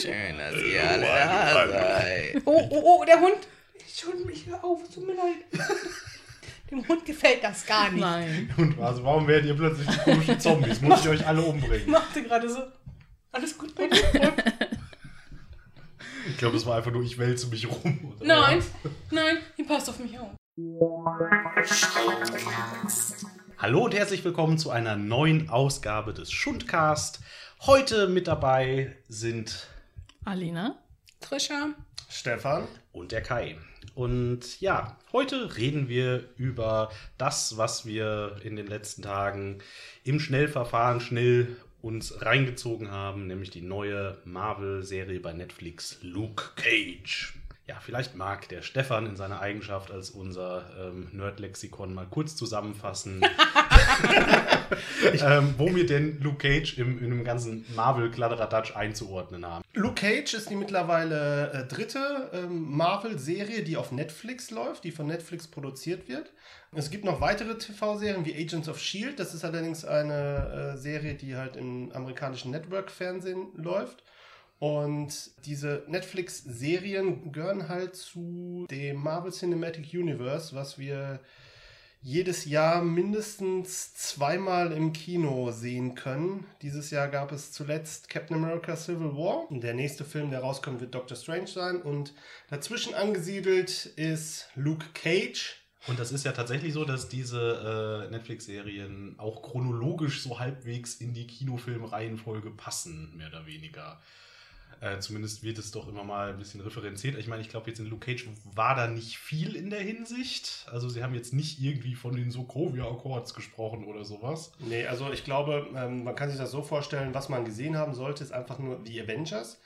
Schön, dass ihr alle da seid. Oh, oh, oh, der Hund. Entschuldigung, mich hör auf, es tut mir leid. Dem Hund gefällt das gar nicht. Nein. Und also warum werdet ihr plötzlich die komischen Zombies? Muss ich euch alle Ich umbringen? machte gerade so. Alles gut bei dir? Ich glaube, das war einfach nur, ich wälze mich rum. oder? Nein, nein, ihr passt auf mich auf. Hallo und herzlich willkommen zu einer neuen Ausgabe des Schundcast. Heute mit dabei sind Alina? Trisha, Stefan. und der Kai. Und ja, heute reden wir über das, was wir in den letzten Tagen im Schnellverfahren schnell uns reingezogen haben, nämlich die neue Marvel-Serie bei Netflix Luke Cage. Ja, vielleicht mag der Stefan in seiner Eigenschaft als unser ähm, Nerd-Lexikon mal kurz zusammenfassen, ähm, wo wir denn Luke Cage im, in dem ganzen Marvel-Kladderadatsch einzuordnen haben. Luke Cage ist die mittlerweile äh, dritte ähm, Marvel-Serie, die auf Netflix läuft, die von Netflix produziert wird. Es gibt noch weitere TV-Serien wie Agents of S.H.I.E.L.D. Das ist allerdings eine äh, Serie, die halt im amerikanischen Network-Fernsehen läuft. Und diese Netflix-Serien gehören halt zu dem Marvel Cinematic Universe, was wir jedes Jahr mindestens zweimal im Kino sehen können. Dieses Jahr gab es zuletzt Captain America Civil War. Der nächste Film, der rauskommt, wird Doctor Strange sein. Und dazwischen angesiedelt ist Luke Cage. Und das ist ja tatsächlich so, dass diese äh, Netflix-Serien auch chronologisch so halbwegs in die Kinofilmreihenfolge passen, mehr oder weniger. Äh, zumindest wird es doch immer mal ein bisschen referenziert. Ich meine, ich glaube, jetzt in Luke Cage war da nicht viel in der Hinsicht. Also, sie haben jetzt nicht irgendwie von den Sokovia Accords gesprochen oder sowas. Nee, also ich glaube, ähm, man kann sich das so vorstellen, was man gesehen haben sollte, ist einfach nur The Avengers.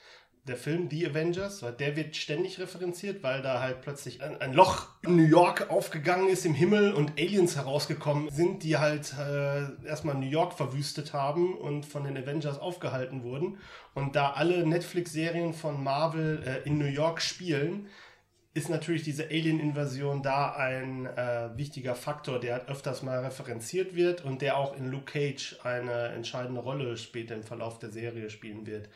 Der Film The Avengers, der wird ständig referenziert, weil da halt plötzlich ein, ein Loch in New York aufgegangen ist im Himmel und Aliens herausgekommen sind, die halt äh, erstmal New York verwüstet haben und von den Avengers aufgehalten wurden. Und da alle Netflix-Serien von Marvel äh, in New York spielen, ist natürlich diese Alien-Invasion da ein äh, wichtiger Faktor, der halt öfters mal referenziert wird und der auch in Luke Cage eine entscheidende Rolle später im Verlauf der Serie spielen wird.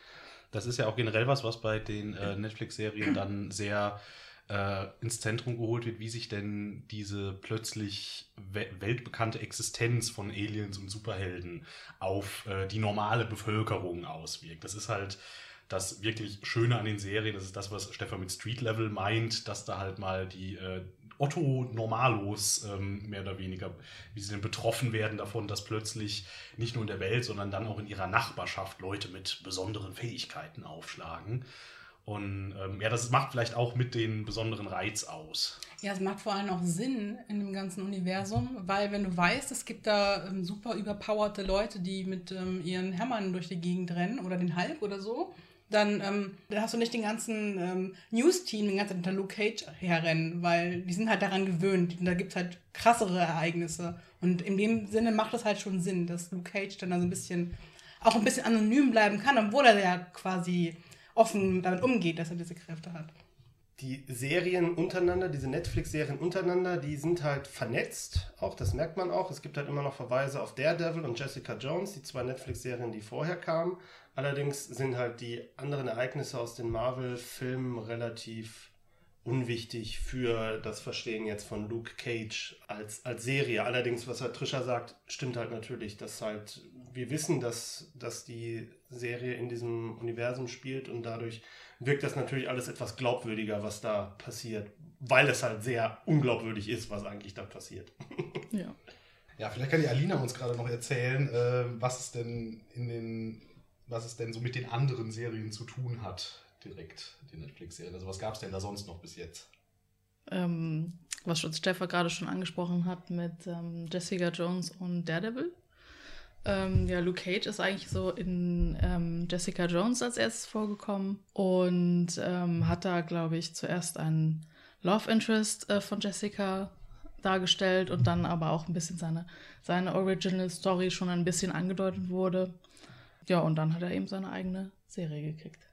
Das ist ja auch generell was, was bei den äh, Netflix-Serien dann sehr äh, ins Zentrum geholt wird, wie sich denn diese plötzlich we weltbekannte Existenz von Aliens und Superhelden auf äh, die normale Bevölkerung auswirkt. Das ist halt das wirklich Schöne an den Serien. Das ist das, was Stefan mit Street Level meint, dass da halt mal die äh, Otto Normalos ähm, mehr oder weniger, wie sie denn betroffen werden davon, dass plötzlich nicht nur in der Welt, sondern dann auch in ihrer Nachbarschaft Leute mit besonderen Fähigkeiten aufschlagen. Und ähm, ja, das macht vielleicht auch mit den besonderen Reiz aus. Ja, es macht vor allem auch Sinn in dem ganzen Universum, weil wenn du weißt, es gibt da ähm, super überpowerte Leute, die mit ähm, ihren Hämmern durch die Gegend rennen oder den Hulk oder so, dann, ähm, dann hast du nicht den ganzen ähm, News-Team den ganzen hinter Luke Cage herrennen, weil die sind halt daran gewöhnt. Und da gibt es halt krassere Ereignisse. Und in dem Sinne macht es halt schon Sinn, dass Luke Cage dann da so ein bisschen, auch ein bisschen anonym bleiben kann, obwohl er ja quasi offen damit umgeht, dass er diese Kräfte hat. die Serien untereinander, diese Netflix-Serien untereinander, die sind halt vernetzt. Auch das merkt man auch. Es gibt halt immer noch Verweise auf Daredevil und Jessica Jones, die zwei Netflix-Serien, die vorher kamen. Allerdings sind halt die anderen Ereignisse aus den Marvel-Filmen relativ unwichtig für das Verstehen jetzt von Luke Cage als, als Serie. Allerdings, was halt Trisha sagt, stimmt halt natürlich, dass halt wir wissen, dass, dass die Serie in diesem Universum spielt und dadurch wirkt das natürlich alles etwas glaubwürdiger, was da passiert, weil es halt sehr unglaubwürdig ist, was eigentlich da passiert. Ja. Ja, vielleicht kann die Alina uns gerade noch erzählen, äh, was es denn in den, was es denn so mit den anderen Serien zu tun hat, direkt, die Netflix-Serien. Also was gab es denn da sonst noch bis jetzt? Ähm, was Stefan gerade schon angesprochen hat mit ähm, Jessica Jones und Daredevil. Ähm, ja, Luke Cage ist eigentlich so in ähm, Jessica Jones als erstes vorgekommen und ähm, hat da, glaube ich, zuerst einen Love Interest äh, von Jessica dargestellt und dann aber auch ein bisschen seine, seine Original Story schon ein bisschen angedeutet wurde. Ja, und dann hat er eben seine eigene Serie gekriegt.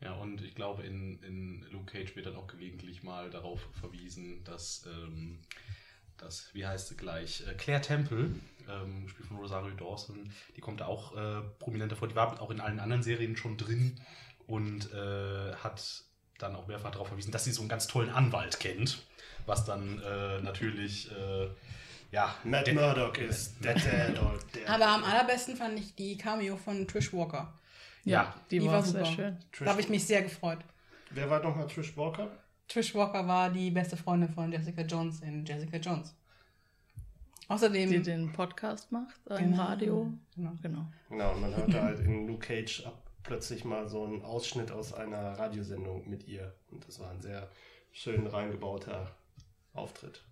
Ja, und ich glaube, in, in Luke Cage wird dann auch gelegentlich mal darauf verwiesen, dass, ähm, dass wie heißt sie gleich, äh, Claire Temple, ähm, gespielt von Rosario Dawson, die kommt da auch äh, prominent davor. Die war auch in allen anderen Serien schon drin. und äh, hat dann auch mehrfach darauf verwiesen, dass sie so einen ganz tollen Anwalt kennt, was dann äh, natürlich äh, ja Matt Murdock ist der Dad. Aber am allerbesten fand ich die Cameo von Trish Walker. Ja. die, Die war, war sehr super. schön. Da habe ich mich sehr gefreut. Wer war nochmal Trish Walker? Trish Walker war die beste Freundin von Jessica Jones in Jessica Jones. Außerdem. Die den Podcast macht äh, im Genau. Radio. Genau. Genau. Genau, und man hörte halt in Luke Cage ab plötzlich mal so einen Ausschnitt aus einer Radiosendung mit ihr. Und das war ein sehr schön reingebauter Auftritt.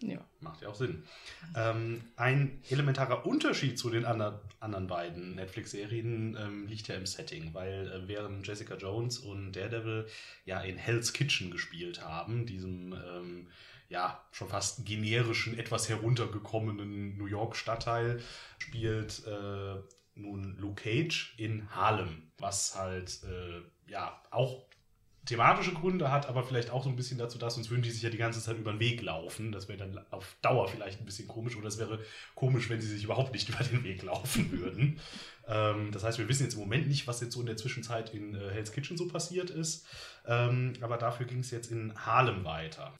Ja. Macht ja auch Sinn. Ähm, ein elementarer Unterschied zu den andern, anderen beiden Netflix-Serien ähm, liegt ja im Setting, weil äh, während Jessica Jones und Daredevil ja in Hell's Kitchen gespielt haben, diesem ähm, ja schon fast generischen, etwas heruntergekommenen New York-Stadtteil, spielt äh, nun Luke Cage in Harlem, was halt äh, ja auch thematische Gründe hat, aber vielleicht auch so ein bisschen dazu, dass sonst würden die sich ja die ganze Zeit über den Weg laufen. Das wäre dann auf Dauer vielleicht ein bisschen komisch oder es wäre komisch, wenn sie sich überhaupt nicht über den Weg laufen würden. ähm, das heißt, wir wissen jetzt im Moment nicht, was jetzt so in der Zwischenzeit in äh, Hell's Kitchen so passiert ist, ähm, aber dafür ging es jetzt in Harlem weiter.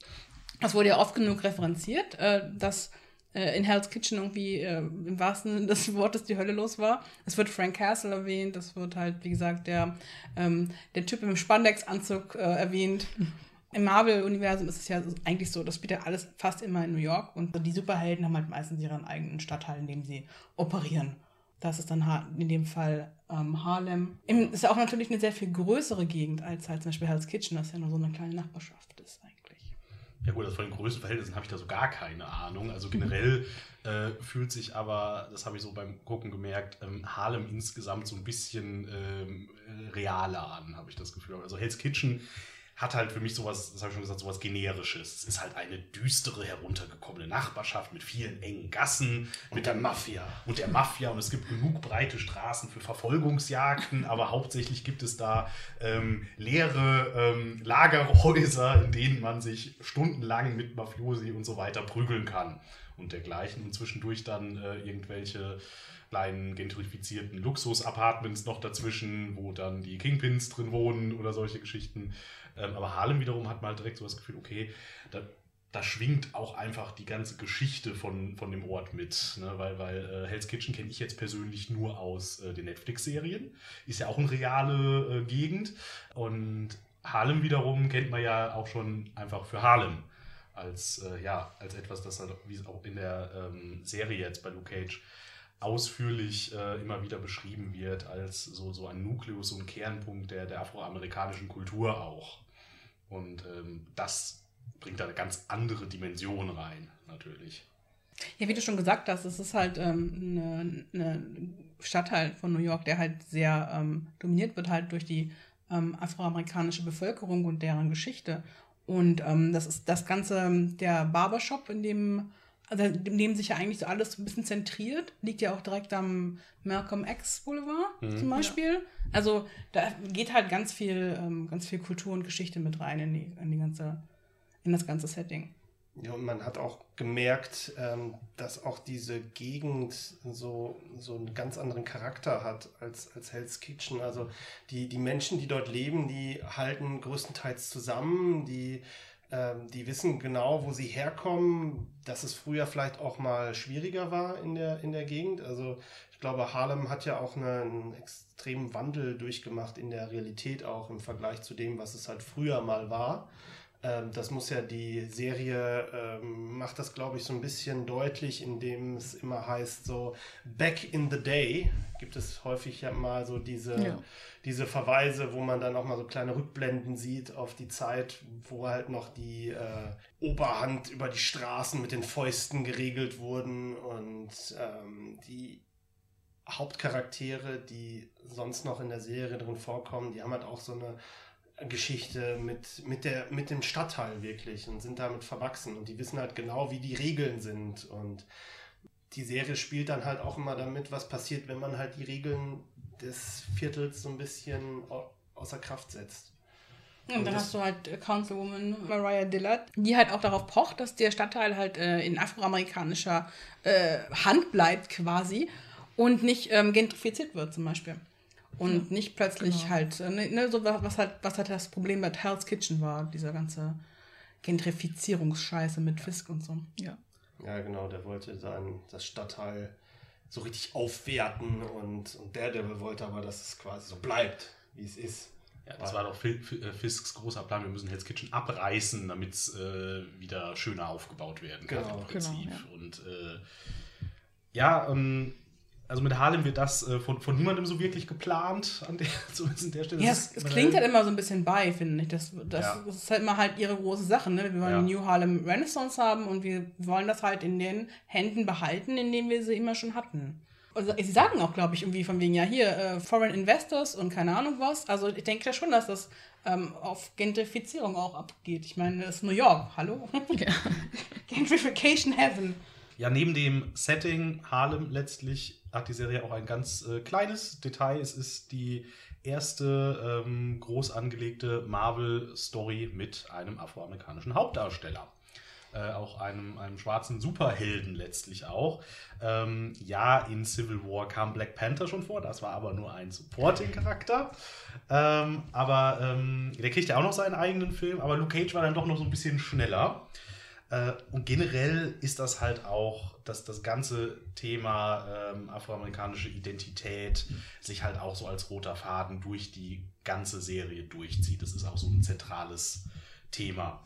Das wurde ja oft genug referenziert, äh, dass äh, in Hell's Kitchen irgendwie äh, im wahrsten Sinne des Wortes die Hölle los war. Es wird Frank Castle erwähnt, es wird halt, wie gesagt, der, ähm, der Typ im Spandex-Anzug äh, erwähnt. Im Marvel-Universum ist es ja eigentlich so, das spielt ja alles fast immer in New York und die Superhelden haben halt meistens ihren eigenen Stadtteil, in dem sie operieren. Das ist dann in dem Fall ähm, Harlem. Im, ist ja auch natürlich eine sehr viel größere Gegend als halt zum Beispiel Hell's Kitchen, das ja nur so eine kleine Nachbarschaft ist eigentlich. Ja gut, also von den Größenverhältnissen habe ich da so gar keine Ahnung. Also generell äh, fühlt sich aber, das habe ich so beim Gucken gemerkt, ähm, Harlem insgesamt so ein bisschen ähm, äh, realer an, habe ich das Gefühl. Also Hell's Kitchen hat halt für mich sowas, das habe ich schon gesagt, sowas Generisches. Es ist halt eine düstere, heruntergekommene Nachbarschaft mit vielen engen Gassen, mit der Mafia und der Mafia und es gibt genug breite Straßen für Verfolgungsjagden, aber hauptsächlich gibt es da ähm, leere ähm, Lagerhäuser, in denen man sich stundenlang mit Mafiosi und so weiter prügeln kann und dergleichen und zwischendurch dann äh, irgendwelche kleinen gentrifizierten Luxus-Apartments noch dazwischen, wo dann die Kingpins drin wohnen oder solche Geschichten. Ähm, aber Harlem wiederum hat mal direkt so das Gefühl, okay, da, da schwingt auch einfach die ganze Geschichte von, von dem Ort mit. Ne? Weil, weil äh, Hell's Kitchen kenne ich jetzt persönlich nur aus äh, den Netflix-Serien. Ist ja auch eine reale äh, Gegend. Und Harlem wiederum kennt man ja auch schon einfach für Harlem. Als, äh, ja, als etwas, das halt, wie es auch in der ähm, Serie jetzt bei Luke Cage ausführlich äh, immer wieder beschrieben wird, als so, so ein Nukleus, so ein Kernpunkt der, der afroamerikanischen Kultur auch. Und ähm, das bringt da eine ganz andere Dimension rein, natürlich. Ja, wie du schon gesagt hast, es ist halt ähm, eine, eine Stadtteil von New York, der halt sehr ähm, dominiert wird halt durch die ähm, afroamerikanische Bevölkerung und deren Geschichte. Und ähm, das ist das Ganze, der Barbershop, in dem, also dem sich ja eigentlich so alles ein bisschen zentriert, liegt ja auch direkt am Malcolm X Boulevard zum Beispiel. Also da geht halt ganz viel, ähm, ganz viel Kultur und Geschichte mit rein in, die, in, die ganze, in das ganze Setting. Ja, und man hat auch gemerkt, ähm, dass auch diese Gegend so, so einen ganz anderen Charakter hat als, als Hell's Kitchen. Also die, die Menschen, die dort leben, die halten größtenteils zusammen, die, ähm, die wissen genau, wo sie herkommen, dass es früher vielleicht auch mal schwieriger war in der, in der Gegend. Also ich glaube, Harlem hat ja auch einen extremen Wandel durchgemacht in der Realität auch im Vergleich zu dem, was es halt früher mal war. Ähm, das muss ja die Serie, ähm, macht das glaube ich so ein bisschen deutlich, indem es immer heißt so, back in the day, gibt es häufig ja mal so diese, Ja. diese Verweise, wo man dann auch mal so kleine Rückblenden sieht auf die Zeit, wo halt noch die äh, Oberhand über die Straßen mit den Fäusten geregelt wurden und ähm, die Hauptcharaktere, die sonst noch in der Serie drin vorkommen, die haben halt auch so eine Geschichte mit, mit, der, mit dem Stadtteil wirklich und sind damit verwachsen und die wissen halt genau, wie die Regeln sind und die Serie spielt dann halt auch immer damit, was passiert, wenn man halt die Regeln des Viertels so ein bisschen au- außer Kraft setzt. Und Und dann hast du halt äh, Councilwoman Mariah Dillard, die halt auch darauf pocht, dass der Stadtteil halt äh, in afroamerikanischer äh, Hand bleibt quasi und nicht ähm, gentrifiziert wird zum Beispiel. Und nicht plötzlich Genau. halt, äh, ne, ne, so was was halt, was halt das Problem bei Hell's Kitchen war, dieser ganze Gentrifizierungsscheiße mit Fisk und so. Ja. Ja, genau, der wollte dann das Stadtteil so richtig aufwerten und, und Daredevil wollte aber, dass es quasi so bleibt, wie es ist. Ja, das war doch äh, Fisks großer Plan. Wir müssen Hell's Kitchen abreißen, damit es äh, wieder schöner aufgebaut werden kann. Genau, im Prinzip. genau, Und äh, ja, ähm, also mit Harlem wird das äh, von, von niemandem so wirklich geplant, an der, zumindest an der Stelle. Ja, Das es, ist es klingt halt immer so ein bisschen bei, finde ich. Das, das, Ja. das ist halt immer halt ihre große Sache. Ne? Wir wollen Ja. die New Harlem Renaissance haben und wir wollen das halt in den Händen behalten, in denen wir sie immer schon hatten. Also, sie sagen auch, glaube ich, irgendwie von wegen, ja, hier, äh, Foreign Investors und keine Ahnung was. Also ich denke ja schon, dass das ähm, auf Gentrifizierung auch abgeht. Ich meine, das ist New York, hallo? Ja. Gentrification Heaven. Ja, neben dem Setting Harlem letztlich hat die Serie auch ein ganz äh, kleines Detail. Es ist die erste ähm, groß angelegte Marvel-Story mit einem afroamerikanischen Hauptdarsteller. Äh, auch einem, einem schwarzen Superhelden letztlich auch. Ähm, ja, in Civil War kam Black Panther schon vor, das war aber nur ein Supporting-Charakter. Ähm, aber ähm, der kriegt ja auch noch seinen eigenen Film, aber Luke Cage war dann doch noch so ein bisschen schneller. Äh, und generell ist das halt auch, dass das ganze Thema ähm, afroamerikanische Identität sich halt auch so als roter Faden durch die ganze Serie durchzieht. Das ist auch so ein zentrales Thema.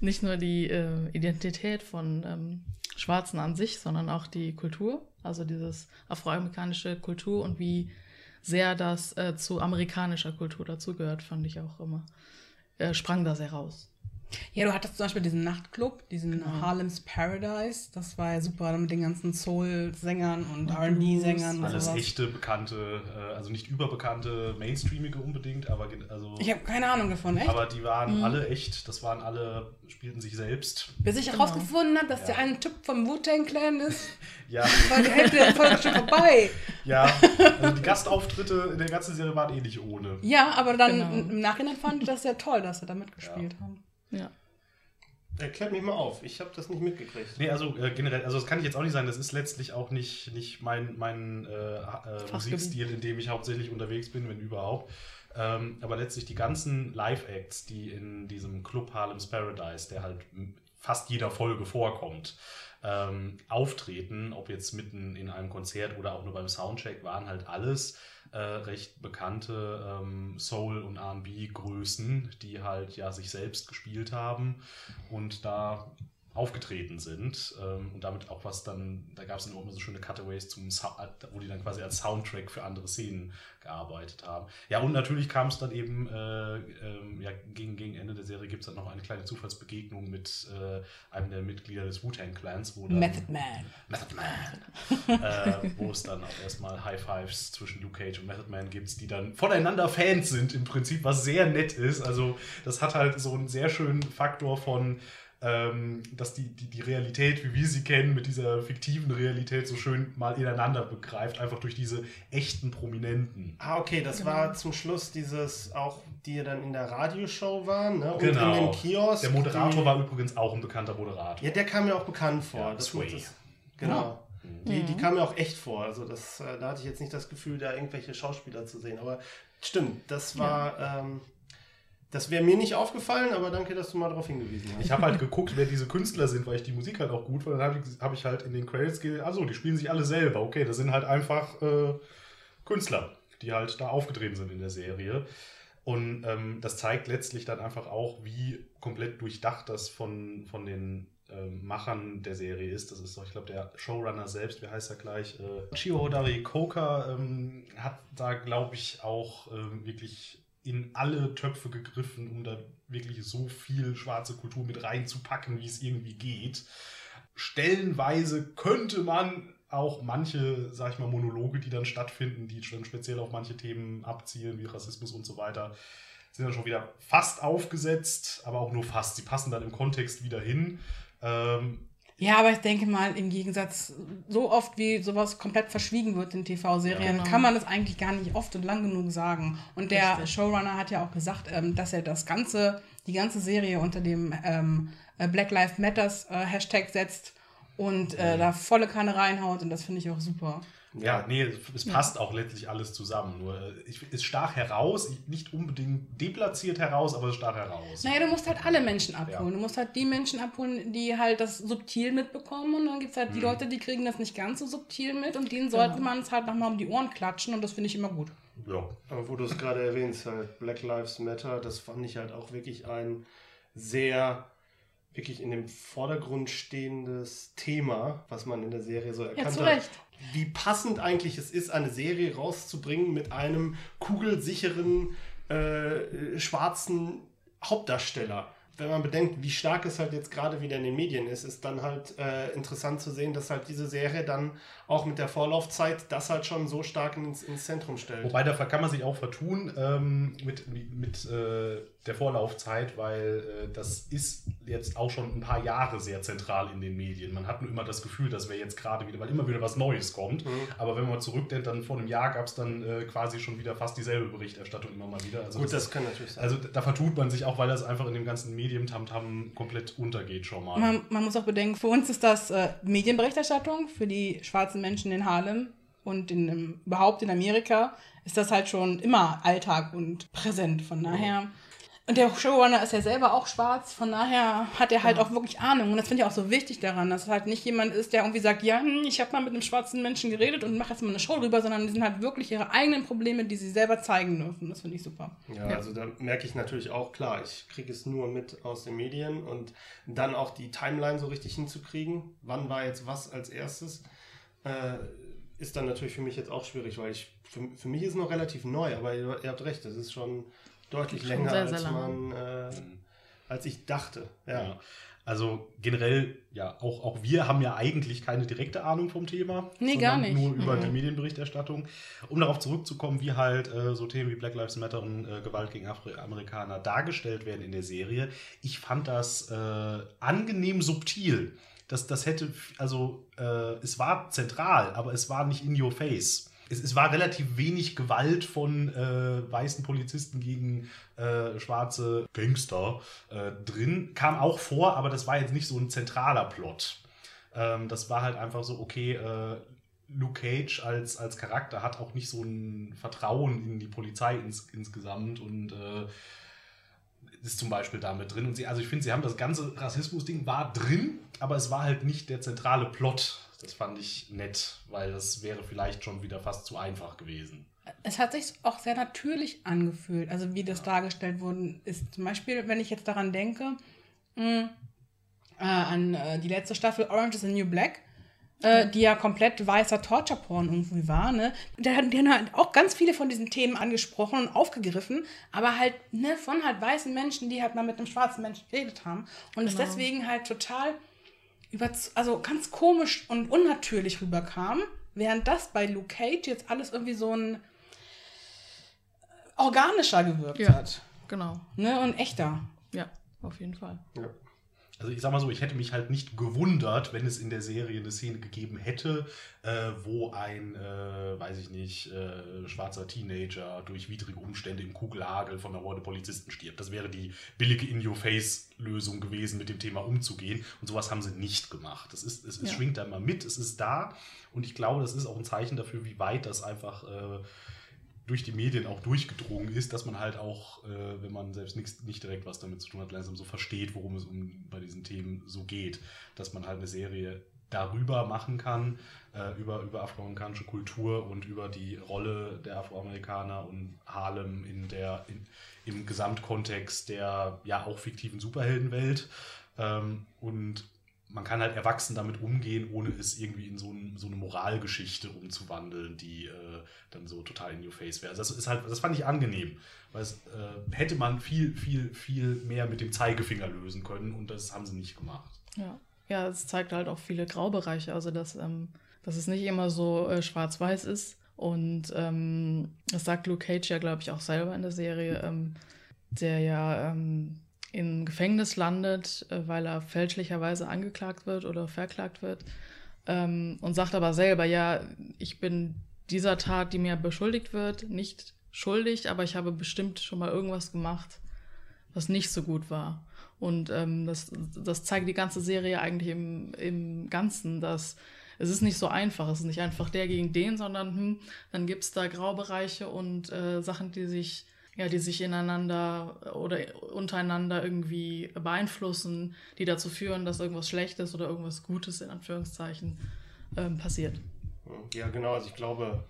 Nicht nur die äh, Identität von ähm, Schwarzen an sich, sondern auch die Kultur, also dieses afroamerikanische Kultur und wie sehr das äh, zu amerikanischer Kultur dazugehört, fand ich auch immer. Äh, sprang da sehr raus. Ja, du hattest zum Beispiel diesen Nachtclub, diesen Genau. Harlem's Paradise. Das war ja super mit den ganzen Soul-Sängern und Und RB-Sängern und Alles sowas. echte, bekannte, äh, also nicht überbekannte, mainstreamige unbedingt, aber also. Ich habe keine Ahnung davon, echt? aber die waren Mhm. alle echt, das waren alle, spielten sich selbst. Bis ich Genau. herausgefunden habe, dass Ja. der eine Typ vom Wu-Tang Clan ist, Ja, war die Hälfte der Folge schon vorbei. ja. Also die Gastauftritte in der ganzen Serie waren eh nicht ohne. Ja, aber dann Genau. im Nachhinein fand ich das sehr toll, dass sie da mitgespielt haben. Ja. Erklärt mich mal auf, ich habe das nicht mitgekriegt. Nee, also äh, generell, also das kann ich jetzt auch nicht sagen, das ist letztlich auch nicht, nicht mein, mein äh, äh. Musikstil, in dem ich hauptsächlich unterwegs bin, wenn überhaupt. Ähm, aber letztlich die ganzen Live-Acts, die in diesem Club Harlem's Paradise, der halt fast jeder Folge vorkommt, ähm, auftreten, ob jetzt mitten in einem Konzert oder auch nur beim Soundcheck, waren halt alles äh, recht bekannte ähm, Soul- und R&B-Größen, die halt ja sich selbst gespielt haben. Und da aufgetreten sind ähm, und damit auch was dann, da gab es dann auch immer so schöne Cutaways zum Sou- wo die dann quasi als Soundtrack für andere Szenen gearbeitet haben. Ja, und natürlich kam es dann eben, äh, ähm, ja, gegen, gegen Ende der Serie gibt es dann noch eine kleine Zufallsbegegnung mit äh, einem der Mitglieder des Wu-Tang Clans, wo dann Method Man. Method Man. äh, wo es dann auch erstmal High Fives zwischen Luke Cage und Method Man gibt, die dann voneinander Fans sind im Prinzip, was sehr nett ist. Also das hat halt so einen sehr schönen Faktor von, ähm, dass die, die, die Realität, wie wir sie kennen, mit dieser fiktiven Realität so schön mal ineinander begreift, einfach durch diese echten Prominenten. Ah, okay, das Genau. war zum Schluss dieses, auch die dann in der Radioshow waren, ne? Und Genau. in dem Kiosk. Der Moderator die, war übrigens auch ein bekannter Moderator. Ja, der kam mir auch bekannt vor. Ja, das Sway. das, genau. Die, die kam mir auch echt vor. Also das, äh, da hatte ich jetzt nicht das Gefühl, da irgendwelche Schauspieler zu sehen. Aber stimmt, das war, ähm, das wäre mir nicht aufgefallen, aber danke, dass du mal darauf hingewiesen hast. Ich habe halt geguckt, wer diese Künstler sind, weil ich die Musik halt auch gut fand. Dann habe ich, hab ich halt in den Credits gesehen, also die spielen sich alle selber. Okay, das sind halt einfach äh, Künstler, die halt da aufgetreten sind in der Serie. Und ähm, das zeigt letztlich dann einfach auch, wie komplett durchdacht das von, von den ähm, Machern der Serie ist. Das ist doch, ich glaube, der Showrunner selbst, wie heißt er gleich? Äh, Chio Dari Koka ähm, hat da, glaube ich, auch ähm, wirklich in alle Töpfe gegriffen, um da wirklich so viel schwarze Kultur mit reinzupacken, wie es irgendwie geht. Stellenweise könnte man auch manche, sag ich mal, Monologe, die dann stattfinden, die schon speziell auf manche Themen abzielen, wie Rassismus und so weiter, sind dann schon wieder fast aufgesetzt, aber auch nur fast. Sie passen dann im Kontext wieder hin. Ähm, Ja, aber ich denke mal, im Gegensatz, so oft wie sowas komplett verschwiegen wird in TV-Serien, Ja, genau. kann man das eigentlich gar nicht oft und lang genug sagen. Und der Richtig. Showrunner hat ja auch gesagt, ähm, dass er das ganze, die ganze Serie unter dem ähm, äh, Black Lives Matters äh, Hashtag setzt und äh, da volle Kanne reinhaut und das finde ich auch super. Ja, nee, es passt auch letztlich alles zusammen. Nur ich, es stach heraus, nicht unbedingt deplatziert heraus, aber es stach heraus. Naja, du musst halt alle Menschen abholen. Ja. Du musst halt die Menschen abholen, die halt das subtil mitbekommen. Und dann gibt es halt Mhm. die Leute, die kriegen das nicht ganz so subtil mit. Und denen sollte Genau. man es halt nochmal um die Ohren klatschen. Und das finde ich immer gut. Ja. Aber wo du es gerade erwähnst, halt Black Lives Matter, das fand ich halt auch wirklich ein sehr, wirklich in dem Vordergrund stehendes Thema, was man in der Serie so erkannt zu hat. Wie passend eigentlich es ist, eine Serie rauszubringen mit einem kugelsicheren äh, schwarzen Hauptdarsteller. Wenn man bedenkt, wie stark es halt jetzt gerade wieder in den Medien ist, ist dann halt äh, interessant zu sehen, dass halt diese Serie dann auch mit der Vorlaufzeit das halt schon so stark ins, ins Zentrum stellt. Wobei, da kann man sich auch vertun ähm, mit, mit äh, der Vorlaufzeit, weil äh, das ist jetzt auch schon ein paar Jahre sehr zentral in den Medien. Man hat nur immer das Gefühl, dass wir jetzt gerade wieder, weil immer wieder was Neues kommt. Mhm. Aber wenn man zurückdenkt, dann vor einem Jahr gab es dann äh, quasi schon wieder fast dieselbe Berichterstattung immer mal wieder. Also Gut, das, das kann natürlich sein. also da vertut man sich auch, weil das einfach in dem ganzen Medium-Tamtam komplett untergeht schon mal. Man, man muss auch bedenken, für uns ist das äh, Medienberichterstattung, für die schwarzen Menschen in Harlem und in, überhaupt in Amerika ist das halt schon immer Alltag und präsent. Von daher. Und der Showrunner ist ja selber auch schwarz, von daher hat er halt auch wirklich Ahnung. Und das finde ich auch so wichtig daran, dass es halt nicht jemand ist, der irgendwie sagt, ja, hm, ich habe mal mit einem schwarzen Menschen geredet und mache jetzt mal eine Show drüber, sondern die sind halt wirklich ihre eigenen Probleme, die sie selber zeigen dürfen. Das finde ich super. Ja, also da merke ich natürlich auch, klar, ich kriege es nur mit aus den Medien und dann auch die Timeline so richtig hinzukriegen, wann war jetzt was als erstes, äh, ist dann natürlich für mich jetzt auch schwierig, weil ich, für, für mich ist es noch relativ neu, aber ihr, ihr habt recht, das ist schon deutlich länger, sehr, sehr als man, äh, als ich dachte. Ja. Ja. Also generell, ja, auch, auch wir haben ja eigentlich keine direkte Ahnung vom Thema. Nee, gar nicht. Nur über Mhm. die Medienberichterstattung. Um darauf zurückzukommen, wie halt äh, so Themen wie Black Lives Matter und äh, Gewalt gegen Afroamerikaner dargestellt werden in der Serie. Ich fand das äh, angenehm subtil. Das, das hätte, also äh, es war zentral, aber es war nicht in your face. Es, es war relativ wenig Gewalt von äh, weißen Polizisten gegen äh, schwarze Gangster äh, drin. Kam auch vor, aber das war jetzt nicht so ein zentraler Plot. Ähm, das war halt einfach so, okay, äh, Luke Cage als, als Charakter hat auch nicht so ein Vertrauen in die Polizei ins, insgesamt und äh, ist zum Beispiel damit drin. Und sie, also ich finde, sie haben das ganze Rassismus-Ding war drin, aber es war halt nicht der zentrale Plot. Das fand ich nett, weil das wäre vielleicht schon wieder fast zu einfach gewesen. Es hat sich auch sehr natürlich angefühlt, also wie das dargestellt worden ist. Zum Beispiel, wenn ich jetzt daran denke, mh, äh, an äh, die letzte Staffel Orange is the New Black, äh, die ja komplett weißer Torture-Porn irgendwie war, ne? Der hat, halt auch ganz viele von diesen Themen angesprochen und aufgegriffen, aber halt ne, von halt weißen Menschen, die halt mal mit einem schwarzen Menschen geredet haben und es Genau. deswegen halt total über, also ganz komisch und unnatürlich rüberkam, während das bei Luke Cage jetzt alles irgendwie so ein organischer gewirkt Ja. hat. Genau. Ne? Und echter. Ja, auf jeden Fall. Also ich sag mal so, ich hätte mich halt nicht gewundert, wenn es in der Serie eine Szene gegeben hätte, äh, wo ein, äh, weiß ich nicht, äh, schwarzer Teenager durch widrige Umstände im Kugelhagel von einer Horde Polizisten stirbt. Das wäre die billige In-Your-Face-Lösung gewesen, mit dem Thema umzugehen. Und sowas haben sie nicht gemacht. Das ist, es, es Ja. schwingt da mal mit, es ist da. Und ich glaube, das ist auch ein Zeichen dafür, wie weit das einfach äh, durch die Medien auch durchgedrungen ist, dass man halt auch, äh, wenn man selbst nichts, nicht direkt was damit zu tun hat, langsam so versteht, worum es um bei diesen Themen so geht. Dass man halt eine Serie darüber machen kann, äh, über, über afroamerikanische Kultur und über die Rolle der Afroamerikaner und Harlem in der, in, im Gesamtkontext der ja auch fiktiven Superheldenwelt. Ähm, und man kann halt erwachsen damit umgehen, ohne es irgendwie in so, ein, so eine Moralgeschichte umzuwandeln, die äh, dann so total in your face wäre. Also das ist halt, das fand ich angenehm, weil es äh, hätte man viel, viel, viel mehr mit dem Zeigefinger lösen können und das haben sie nicht gemacht. Ja. Ja, es zeigt halt auch viele Graubereiche, also dass, ähm, dass es nicht immer so äh, schwarz-weiß ist. Und ähm, das sagt Luke Cage ja, glaube ich, auch selber in der Serie, ähm, der ja ähm, im Gefängnis landet, äh, weil er fälschlicherweise angeklagt wird oder verklagt wird. Ähm, und sagt aber selber, ja, ich bin dieser Tat, die mir beschuldigt wird, nicht schuldig, aber ich habe bestimmt schon mal irgendwas gemacht, was nicht so gut war. Und ähm, das, das zeigt die ganze Serie eigentlich im, im Ganzen, dass es ist nicht so einfach. Es ist nicht einfach der gegen den, sondern hm, dann gibt es da Graubereiche und äh, Sachen, die sich, ja, die sich ineinander oder untereinander irgendwie beeinflussen, die dazu führen, dass irgendwas Schlechtes oder irgendwas Gutes in Anführungszeichen ähm, passiert. Ja, genau. Also ich glaube,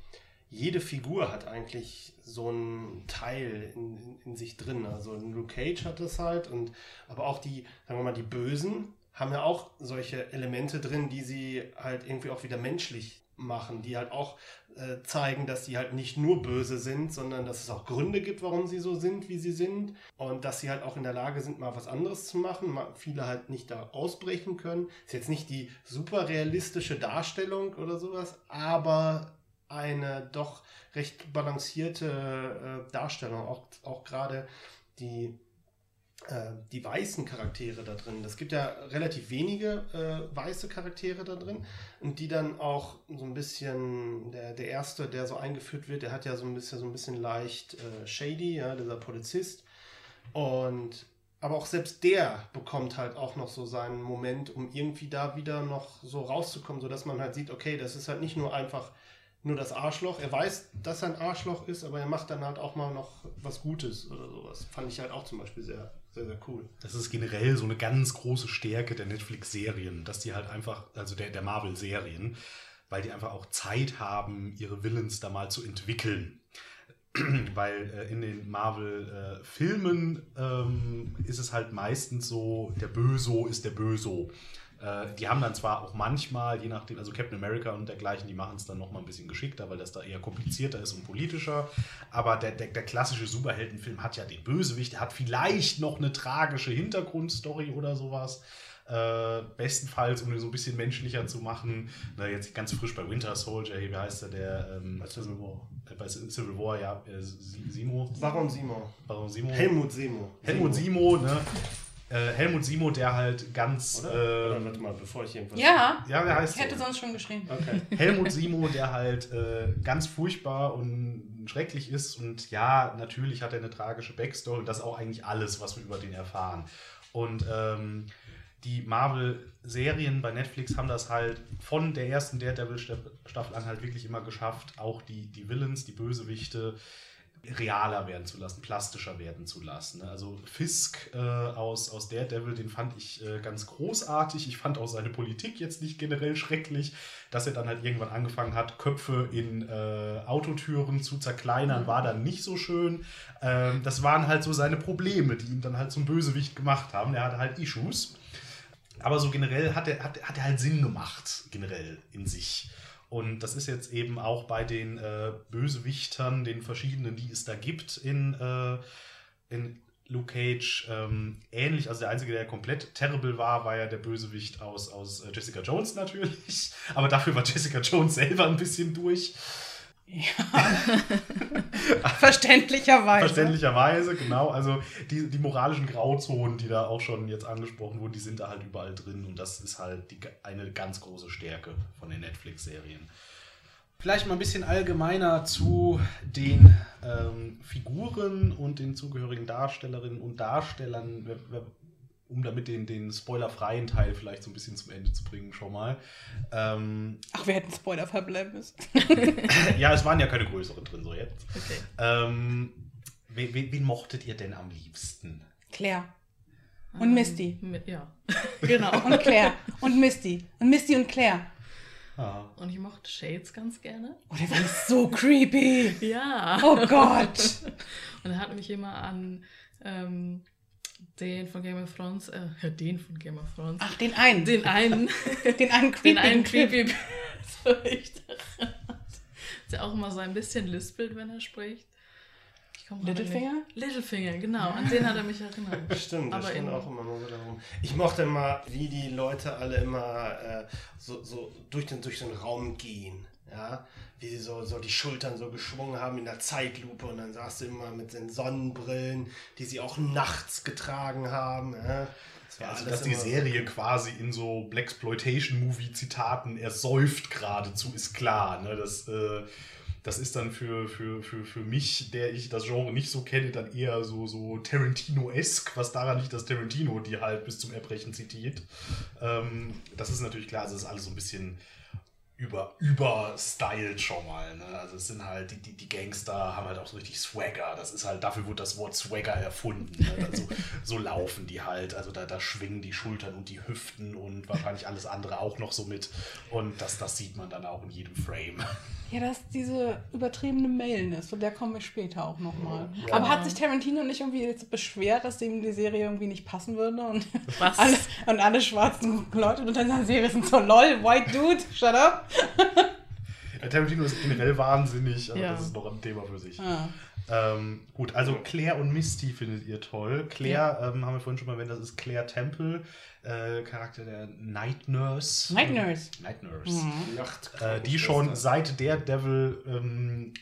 jede Figur hat eigentlich so einen Teil in, in, in, sich drin. Also Luke Cage hat das halt und aber auch die, sagen wir mal, die Bösen haben ja auch solche Elemente drin, die sie halt irgendwie auch wieder menschlich machen, die halt auch äh, zeigen, dass sie halt nicht nur böse sind, sondern dass es auch Gründe gibt, warum sie so sind, wie sie sind und dass sie halt auch in der Lage sind, mal was anderes zu machen, viele halt nicht da ausbrechen können. Ist jetzt nicht die super realistische Darstellung oder sowas, aber eine doch recht balancierte äh, Darstellung, auch, auch gerade die äh, die weißen Charaktere da drin. Es gibt ja relativ wenige äh, weiße Charaktere da drin und die dann auch so ein bisschen, der, der erste, der so eingeführt wird, der hat ja so ein bisschen so ein bisschen leicht äh, shady, ja, dieser Polizist. Und aber auch selbst der bekommt halt auch noch so seinen Moment, um irgendwie da wieder noch so rauszukommen, sodass man halt sieht, okay, das ist halt nicht nur einfach nur das Arschloch. Er weiß, dass er ein Arschloch ist, aber er macht dann halt auch mal noch was Gutes oder sowas. Fand ich halt auch zum Beispiel sehr sehr, sehr cool. Das ist generell so eine ganz große Stärke der Netflix-Serien, dass die halt einfach, also der, der Marvel-Serien, weil die einfach auch Zeit haben, ihre Villains da mal zu entwickeln. weil äh, in den Marvel-Filmen äh, ähm, ist es halt meistens so, der Böso ist der Böso. Äh, die haben dann zwar auch manchmal, je nachdem, also Captain America und dergleichen, die machen es dann nochmal ein bisschen geschickter, weil das da eher komplizierter ist und politischer. Aber der, der, der klassische Superheldenfilm hat ja den Bösewicht, der hat vielleicht noch eine tragische Hintergrundstory oder sowas. Äh, bestenfalls, um ihn so ein bisschen menschlicher zu machen. Na, jetzt ganz frisch bei Winter Soldier, hier, wie heißt der, der ähm, bei Civil War, äh, bei Civil War, ja, äh, Simo. Baron Simo. Baron Simo. Helmut Simo. Helmut Simo, ne? Äh, Helmut Simo, der halt ganz. Oder? Äh, Oder warte mal, bevor ich irgendwas. Ja, ja wer heißt ich hätte so? sonst schon geschrieben. Okay. Helmut Simo, der halt äh, ganz furchtbar und schrecklich ist. Und ja, natürlich hat er eine tragische Backstory und das ist auch eigentlich alles, was wir über den erfahren. Und ähm, die Marvel-Serien bei Netflix haben das halt von der ersten Daredevil-Staffel an halt wirklich immer geschafft, auch die, die Villains, die Bösewichte realer werden zu lassen, plastischer werden zu lassen. Also Fisk äh, aus, aus Daredevil, den fand ich äh, ganz großartig. Ich fand auch seine Politik jetzt nicht generell schrecklich, dass er dann halt irgendwann angefangen hat, Köpfe in äh, Autotüren zu zerkleinern, war dann nicht so schön. Ähm, das waren halt so seine Probleme, die ihn dann halt zum Bösewicht gemacht haben. Er hatte halt Issues. Aber so generell hat er, hat, hat er halt Sinn gemacht, generell in sich. Und das ist jetzt eben auch bei den äh, Bösewichtern, den verschiedenen, die es da gibt in, äh, in Luke Cage, ähm, ähnlich. Also der Einzige, der komplett terrible war, war ja der Bösewicht aus, aus äh, Jessica Jones natürlich. Aber dafür war Jessica Jones selber ein bisschen durch. Ja. Verständlicherweise. Verständlicherweise, genau. Also die, die moralischen Grauzonen, die da auch schon jetzt angesprochen wurden, die sind da halt überall drin und das ist halt die, eine ganz große Stärke von den Netflix-Serien. Vielleicht mal ein bisschen allgemeiner zu den ähm, Figuren und den zugehörigen Darstellerinnen und Darstellern. Wer, wer, um damit den, den spoilerfreien Teil vielleicht so ein bisschen zum Ende zu bringen, schon mal. Ähm, Ach, wir hätten Spoiler verbleiben müssen. ja, es waren ja keine größeren drin, so jetzt. Okay. Ähm, wen, wen, wen, mochtet ihr denn am liebsten? Claire. Und ähm, Misty. Ja. genau. Und Claire. Und Misty. Und Misty und Claire. Ah. Und ich mochte Shades ganz gerne. Oh, der war so creepy. ja. Oh Gott. Und er hat mich immer an ähm, den von Game of Thrones, äh, ja, den von Game of Thrones. Ach, den einen. Den einen. den einen creepy. Den einen creepy. so ich Der auch immer so ein bisschen lispelt, wenn er spricht. Littlefinger? Littlefinger, genau. An den hat er mich erinnert. Stimmt, das stimmt auch immer nur darum. Ich mochte immer, wie die Leute alle immer äh, so, so durch, den, durch den Raum gehen. Ja, wie sie so, so die Schultern so geschwungen haben in der Zeitlupe und dann saß du immer mit den Sonnenbrillen, die sie auch nachts getragen haben. Ja. Das also, dass die Serie quasi in so Blaxploitation-Movie-Zitaten ersäuft geradezu, ist klar. Ne? Das, äh, das ist dann für, für, für, für mich, der ich das Genre nicht so kenne, dann eher so, so Tarantino-esk, was daran liegt, dass Tarantino die halt bis zum Erbrechen zitiert. Ähm, das ist natürlich klar, also das ist alles so ein bisschen über, überstylt schon mal. Ne? Also es sind halt, die, die, die Gangster haben halt auch so richtig Swagger. Das ist halt, dafür wurde das Wort Swagger erfunden. Ne? Also, so laufen die halt. Also da, da schwingen die Schultern und die Hüften und wahrscheinlich alles andere auch noch so mit. Und das, das sieht man dann auch in jedem Frame. Ja, das ist diese übertriebene Mailness, zu der kommen wir später auch nochmal. Ja. Aber hat sich Tarantino nicht irgendwie jetzt beschwert, dass ihm die Serie irgendwie nicht passen würde? Und Was? alle, und alle schwarzen Leute unter seiner Serie sind so, lol, white dude, shut up. Ja, Tarantino ist generell wahnsinnig, aber Ja. das ist noch ein Thema für sich. Ah. Ähm, gut, also Claire und Misty findet ihr toll. Claire, ähm, haben wir vorhin schon mal erwähnt, das ist Claire Temple, äh, Charakter der Night Nurse. Night Nurse. Night Nurse. Mhm. Nacht Äh, die schon seit Daredevil ähm,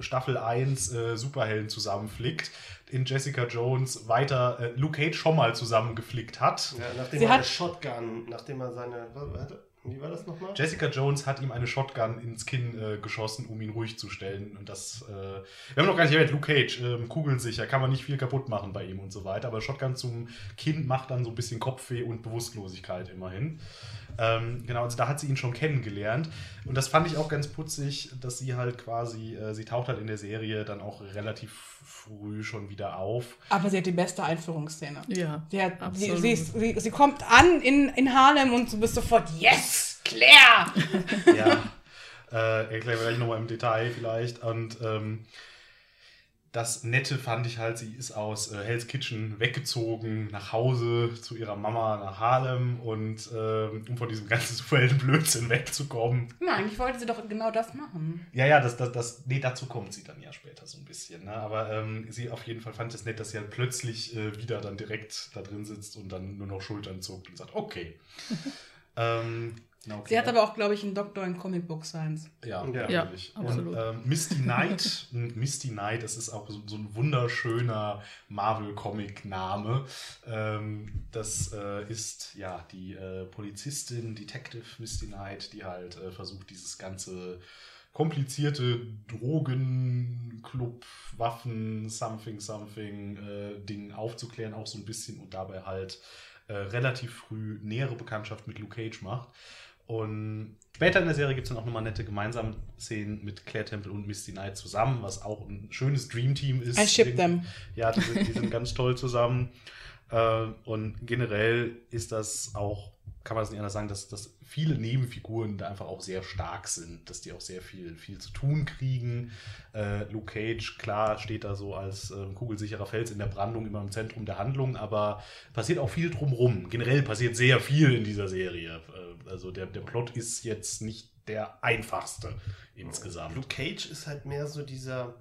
Staffel 1 äh, Superhelden zusammenflickt, in Jessica Jones weiter äh, Luke Cage schon mal zusammengeflickt hat. Ja, nachdem Sie er hat- Shotgun, nachdem er seine. Warte, wie war das nochmal? Jessica Jones hat ihm eine Shotgun ins Kinn äh, geschossen, um ihn ruhig zu stellen. Und das, äh, wir haben noch gar nicht erwähnt, Luke Cage, ähm, kugelsicher, kann man nicht viel kaputt machen bei ihm und so weiter. Aber Shotgun zum Kinn macht dann so ein bisschen Kopfweh und Bewusstlosigkeit immerhin. Ähm, genau, also da hat sie ihn schon kennengelernt. Und das fand ich auch ganz putzig, dass sie halt quasi, äh, sie taucht halt in der Serie dann auch relativ früh schon wieder auf. Aber sie hat die beste Einführungsszene. Ja, Sie, hat, sie, absolut. sie, ist, sie, sie kommt an in, in Harlem und du bist sofort, yes, Claire! ja. Äh, erklären wir gleich nochmal im Detail vielleicht. Und ähm, das Nette fand ich halt, sie ist aus äh, Hell's Kitchen weggezogen nach Hause zu ihrer Mama nach Harlem und ähm, um von diesem ganzen Superhelden-Blödsinn wegzukommen. Na, eigentlich wollte sie doch genau das machen. Ja, ja, das, das, das, nee, dazu kommt sie dann ja später so ein bisschen. Ne? Aber ähm, sie auf jeden Fall fand es nett, dass sie halt plötzlich äh, wieder dann direkt da drin sitzt und dann nur noch Schultern zuckt und sagt, okay. ähm, na, okay. Sie hat aber auch, glaube ich, einen Doktor in Comic Book Science. Ja, Ja. Ja, natürlich. absolut. Und, ähm, Misty Knight, Misty Knight, das ist auch so, so ein wunderschöner Marvel-Comic-Name. Ähm, das äh, ist ja die äh, Polizistin, Detective Misty Knight, die halt äh, versucht, dieses ganze komplizierte Drogenclub, Waffen, something, something äh, Ding aufzuklären, auch so ein bisschen und dabei halt äh, relativ früh nähere Bekanntschaft mit Luke Cage macht. Und später in der Serie gibt es dann auch nochmal nette gemeinsame Szenen mit Claire Temple und Misty Knight zusammen, was auch ein schönes Dream-Team ist. I ship them. Ja, die sind, die sind ganz toll zusammen. Äh, und generell ist das auch, kann man das nicht anders sagen, dass, dass viele Nebenfiguren da einfach auch sehr stark sind, dass die auch sehr viel, viel zu tun kriegen. Äh, Luke Cage, klar, steht da so als äh, kugelsicherer Fels in der Brandung immer im Zentrum der Handlung, aber passiert auch viel drumrum. Generell passiert sehr viel in dieser Serie. Äh, also der, der Plot ist jetzt nicht der einfachste insgesamt. Luke Cage ist halt mehr so dieser,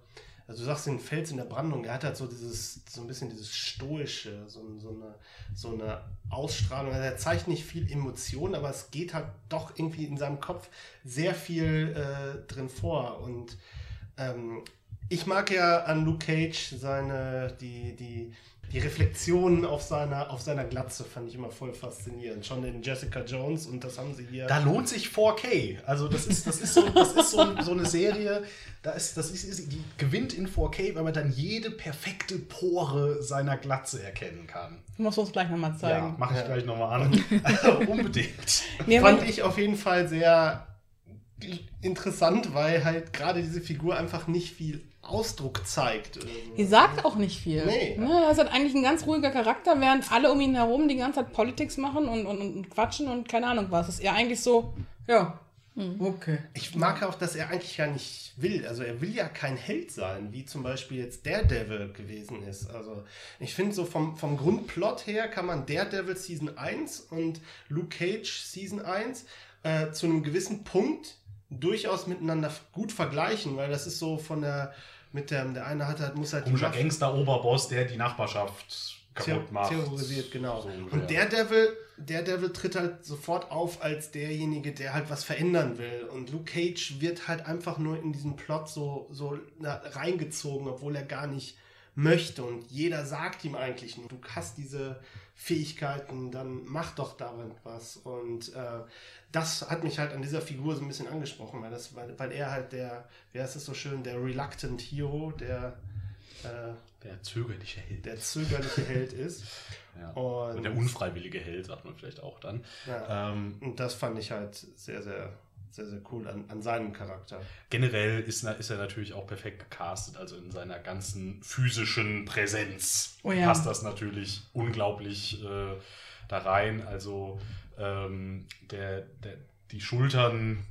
also du sagst den Fels in der Brandung, er hat halt so dieses, so ein bisschen dieses Stoische, so, so, eine, so eine Ausstrahlung. Also er zeigt nicht viel Emotion, aber es geht halt doch irgendwie in seinem Kopf sehr viel äh, drin vor. Und ähm, ich mag ja an Luke Cage seine, die, die, die Reflexionen auf seiner, auf seiner Glatze fand ich immer voll faszinierend. Schon in Jessica Jones und das haben sie hier. Da lohnt sich 4K. Also das ist, das ist, so, das ist so, so eine Serie, da ist, das ist, ist, die gewinnt in 4K, weil man dann jede perfekte Pore seiner Glatze erkennen kann. Du musst uns gleich nochmal Ja, zeigen. mache ich Ja. gleich nochmal an. Also, unbedingt. Nee, fand ich auf jeden Fall sehr interessant, weil halt gerade diese Figur einfach nicht viel Ausdruck zeigt. Die sagt auch nicht viel. Nee. Ne, das ist halt eigentlich ein ganz ruhiger Charakter, während alle um ihn herum die ganze Zeit Politics machen und, und, und quatschen und keine Ahnung was. Das ist eher eigentlich so, ja, okay. Ich mag auch, dass er eigentlich gar nicht will. Also er will ja kein Held sein, wie zum Beispiel jetzt Daredevil gewesen ist. Also ich finde so vom, vom Grundplot her kann man Daredevil Season 1 und Luke Cage Season 1 äh, zu einem gewissen Punkt durchaus miteinander gut vergleichen, weil das ist so von der mit der, der eine hat halt, muss halt die Komischer Gangster-Oberboss, der die Nachbarschaft kaputt macht. Terrorisiert, genau. So und der Devil, der Devil tritt halt sofort auf als derjenige, der halt was verändern will. Und Luke Cage wird halt einfach nur in diesen Plot so, so na, reingezogen, obwohl er gar nicht möchte. Und jeder sagt ihm eigentlich nur, du hast diese Fähigkeiten, dann mach doch darin was. Und äh, das hat mich halt an dieser Figur so ein bisschen angesprochen, weil, das, weil, weil er halt der, wie heißt es so schön, der Reluctant Hero, der, äh, Der zögerliche Held. der zögerliche Held ist. ja. Und, Und der unfreiwillige Held, sagt man vielleicht auch dann. ja, Ähm, und das fand ich halt sehr, sehr sehr, sehr cool an, an seinem Charakter. Generell ist, ist er natürlich auch perfekt gecastet, also in seiner ganzen physischen Präsenz Oh ja. passt das natürlich unglaublich äh, da rein. Also ähm, der, der, die Schultern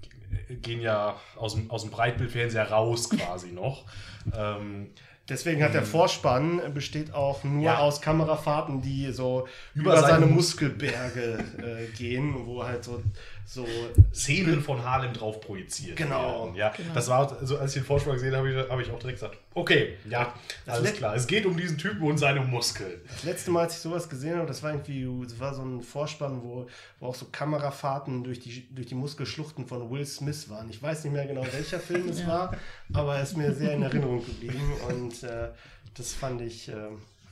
gehen ja aus dem, aus dem Breitbildfernseher raus quasi noch. Ähm, Deswegen hat der Vorspann äh, besteht auch nur Ja. aus Kamerafahrten, die so über, Über seine, seine Muskelberge äh, gehen, wo halt so, so Szenen von Harlem drauf projiziert. Genau. werden. Ja, Genau. das war, also als ich den Vorspann gesehen habe, habe ich, auch direkt gesagt, okay, ja, Das alles klar. Es geht um diesen Typen und seine Muskeln. Das letzte Mal, als ich sowas gesehen habe, das war irgendwie, das war so ein Vorspann, wo, wo auch so Kamerafahrten durch die, durch die Muskelschluchten von Will Smith waren. Ich weiß nicht mehr genau, welcher Film es Ja. war, aber er ist mir sehr in Erinnerung geblieben und äh, das fand ich, äh,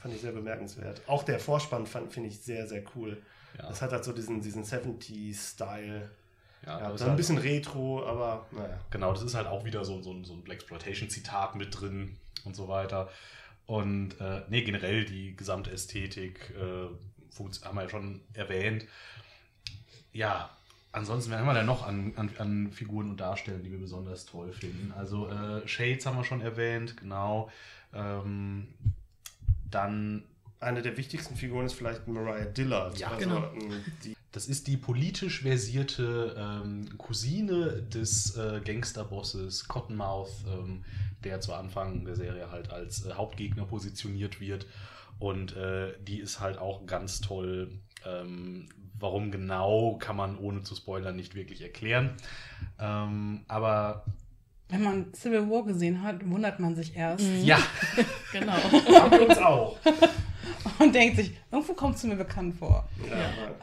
fand ich sehr bemerkenswert. Auch der Vorspann fand- finde ich sehr, sehr cool. Ja. Das hat halt so diesen, diesen 70s-Style. Ja, Ja, das ist ein halt- bisschen retro, aber naja. Genau, das ist halt auch wieder so, so, ein- so ein Blaxploitation-Zitat mit drin und so weiter. Und äh, nee, generell die gesamte Ästhetik äh, haben wir ja schon erwähnt. Ja, ansonsten, wer haben wir denn noch an, an, an Figuren und Darstellern, die wir besonders toll finden? Also äh, Shades haben wir schon erwähnt, genau. Ähm, dann Eine der wichtigsten Figuren ist vielleicht Mariah Dillard. Ja, genau. ähm, Die, Das ist die politisch versierte ähm, Cousine des äh, Gangsterbosses Cottonmouth, ähm, der zu Anfang der Serie halt als äh, Hauptgegner positioniert wird. Und äh, die ist halt auch ganz toll. Ähm, warum genau, kann man ohne zu spoilern nicht wirklich erklären. Ähm, aber Wenn man Civil War gesehen hat, wundert man sich erst ja, Genau. haben wir uns auch. Und denkt sich, irgendwo kommt es mir bekannt vor. ja.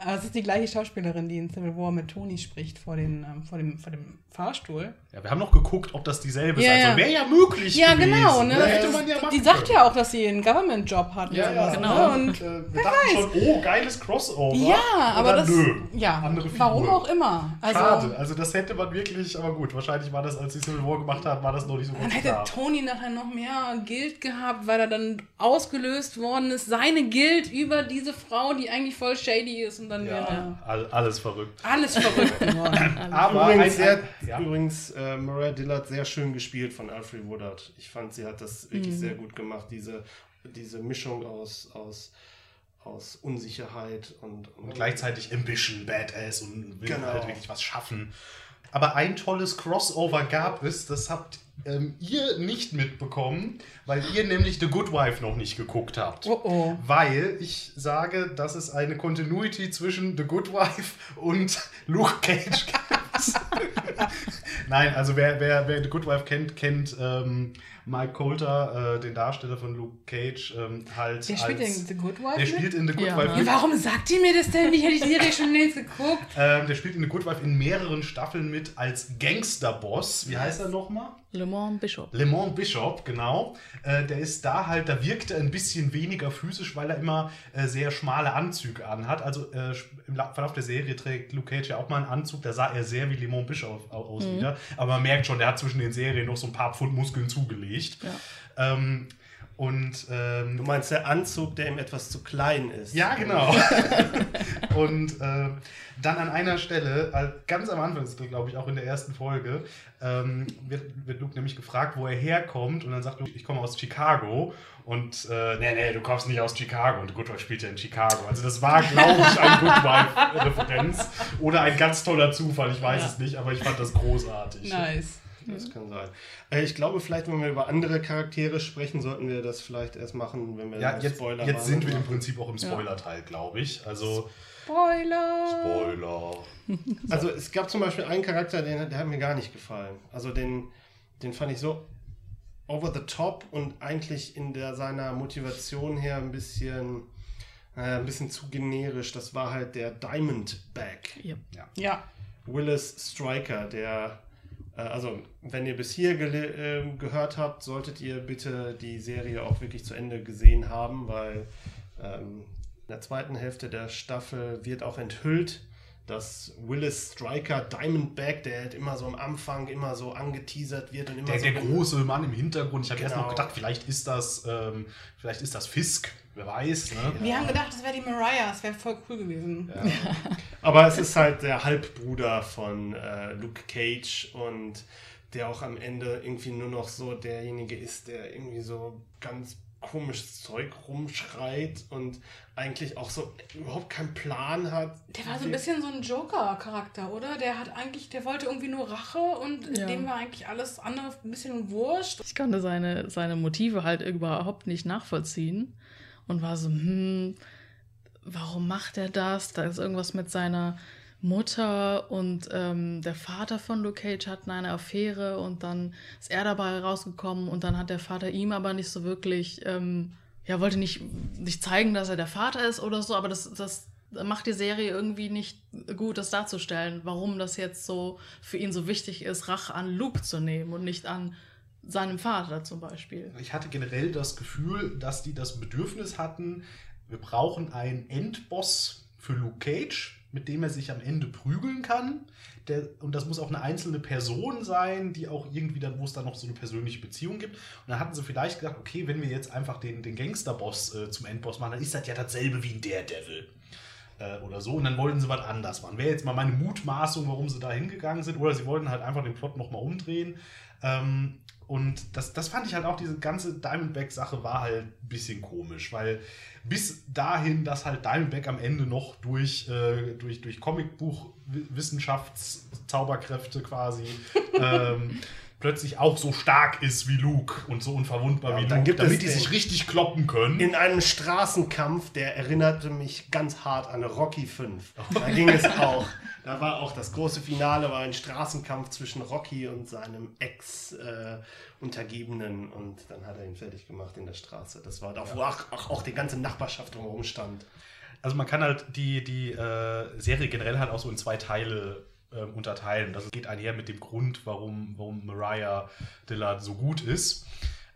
Aber es ist die gleiche Schauspielerin, die in Civil War mit Tony spricht vor, den, ähm, vor, dem, vor dem Fahrstuhl. Ja, wir haben noch geguckt, ob das dieselbe Ja, ist. ja. Also wäre ja möglich. Ja, gewesen. genau. Ne? Hätte man ja die sagt können. ja auch, dass sie einen Government-Job hat. Ja, und ja, genau. Ne? Und, Und äh, wir dachten schon, oh, geiles Crossover. ja, Und aber dann, das. Nö, ja, andere Figur. warum auch immer. Also, Schade, also das hätte man wirklich, aber gut, wahrscheinlich war das, als sie Civil War gemacht hat, war das noch nicht so Dann ganz hätte klar. Tony nachher noch mehr Guild gehabt, weil er dann ausgelöst worden ist. Seine Guild über diese Frau, die eigentlich voll shady ist und dann wäre Ja, all, alles verrückt. alles verrückt. Aber übrigens, ein- sehr, ein- ja. übrigens äh, Mariah Dillard sehr schön gespielt von Alfred Woodard. Ich fand, sie hat das wirklich sehr gut gemacht. Diese, diese Mischung aus, aus, aus Unsicherheit und, und gleichzeitig Ambition, Badass und will Genau. halt wirklich was schaffen. Aber ein tolles Crossover gab es, das habt ähm, ihr nicht mitbekommen, weil ihr nämlich The Good Wife noch nicht geguckt habt. Oh oh. Weil ich sage, dass es eine Continuity zwischen The Good Wife und Luke Cage gibt. Nein, also wer, wer, wer The Good Wife kennt, kennt ähm, Mike Coulter, äh, den Darsteller von Luke Cage, ähm, halt Der spielt als... in The Good Wife der spielt in The Good Ja. Wife Ja, warum sagt ihr mir das denn nicht? Hätte ich die Serie schon längst geguckt. Ähm, der spielt in The Good Wife in mehreren Staffeln mit als Gangsterboss. Wie heißt er nochmal? Le Mans Bishop. Le Mans Bishop, genau. Äh, der ist da halt, da wirkt er ein bisschen weniger physisch, weil er immer äh, sehr schmale Anzüge anhat. Also äh, im La- Verlauf der Serie trägt Luke Cage ja auch mal einen Anzug, da sah er sehr wie Le Mans Bishop au- aus wieder. Aber man merkt schon, der hat zwischen den Serien noch so ein paar Pfund Muskeln zugelegt. Ja. Ähm, und ähm, Du meinst der Anzug, der ihm etwas zu klein ist. ja, genau. und äh, dann an einer Stelle, äh, ganz am Anfang, glaube ich auch in der ersten Folge, ähm, wird, wird Luke nämlich gefragt, wo er herkommt. Und dann sagt Luke, ich komme aus Chicago. Und äh, nee, nee, du kommst nicht aus Chicago. Und Good Wife spielt ja in Chicago. Also das war, glaube ich, ein Good Wife-Referenz. Oder ein ganz toller Zufall, ich weiß Ja. es nicht, aber ich fand das großartig. Nice. Das kann sein. Äh, ich glaube, vielleicht, wenn wir über andere Charaktere sprechen, sollten wir das vielleicht erst machen, wenn wir Ja, jetzt, Spoiler jetzt sind wir im. Prinzip auch im Spoiler-Teil, glaube ich. Also, Spoiler. Spoiler. Also es gab zum Beispiel einen Charakter, den, der hat mir gar nicht gefallen. Also den, den fand ich so over the top und eigentlich in der seiner Motivation her ein bisschen, äh, ein bisschen zu generisch. Das war halt der Diamondback. Ja. Ja. Willis Striker, der, also wenn ihr bis hier äh, gehört habt, solltet ihr bitte die Serie auch wirklich zu Ende gesehen haben, weil ähm, in der zweiten Hälfte der Staffel wird auch enthüllt, dass Willis Striker Diamondback, der halt immer so am Anfang immer so angeteasert wird und immer Der, so der große Mann im Hintergrund. Ich habe erst Genau. noch gedacht, vielleicht ist das, ähm, vielleicht ist das Fisk. Wer weiß, ne? Wir haben gedacht, das wäre die Mariah, das wäre voll cool gewesen. Aber es ist halt der Halbbruder von äh, Luke Cage und der auch am Ende irgendwie nur noch so derjenige ist, der irgendwie so ganz komisches Zeug rumschreit und eigentlich auch so überhaupt keinen Plan hat. Der war so ein bisschen so ein Joker-Charakter, oder? Der hat eigentlich, der wollte irgendwie nur Rache und Ja. dem war eigentlich alles andere ein bisschen wurscht. Ich konnte seine, seine Motive halt überhaupt nicht nachvollziehen und war so, hm, warum macht er das? Da ist irgendwas mit seiner Mutter und ähm, der Vater von Luke Cage hatten eine Affäre und dann ist er dabei rausgekommen und dann hat der Vater ihm aber nicht so wirklich, ähm, ja, wollte nicht, nicht zeigen, dass er der Vater ist oder so, aber das, das macht die Serie irgendwie nicht gut, das darzustellen, warum das jetzt so für ihn so wichtig ist, Rache an Luke zu nehmen und nicht an seinem Vater zum Beispiel. Ich hatte generell das Gefühl, dass die das Bedürfnis hatten, wir brauchen einen Endboss für Luke Cage, mit dem er sich am Ende prügeln kann. Der, und das muss auch eine einzelne Person sein, die auch irgendwie dann, wo es dann noch so eine persönliche Beziehung gibt. Und dann hatten sie vielleicht gedacht, okay, wenn wir jetzt einfach den, den Gangsterboss äh, zum Endboss machen, dann ist das ja dasselbe wie ein Daredevil. Äh, oder so. Und dann wollten sie was anders machen. Wäre jetzt mal meine Mutmaßung, warum sie da hingegangen sind. Oder sie wollten halt einfach den Plot nochmal umdrehen. Ähm, und das, das fand ich halt auch, diese ganze Diamondback-Sache war halt ein bisschen komisch, weil bis dahin, dass halt Diamondback am Ende noch durch, äh, durch, durch Comicbuch-Wissenschaftszauberkräfte quasi ähm, plötzlich auch so stark ist wie Luke und so unverwundbar Ja, wie Luke, damit die sich richtig kloppen können. In einem Straßenkampf, der erinnerte mich ganz hart an Rocky 5. Da ging es auch. Da war auch das große Finale, war ein Straßenkampf zwischen Rocky und seinem Ex-Untergebenen. und dann hat er ihn fertig gemacht in der Straße. Das war da, wo auch, auch, auch die ganze Nachbarschaft drumherum stand. Also man kann halt die, die äh, Serie generell halt auch so in zwei Teile ähm, unterteilen. Das geht einher mit dem Grund, warum, warum Mariah Dillard so gut ist.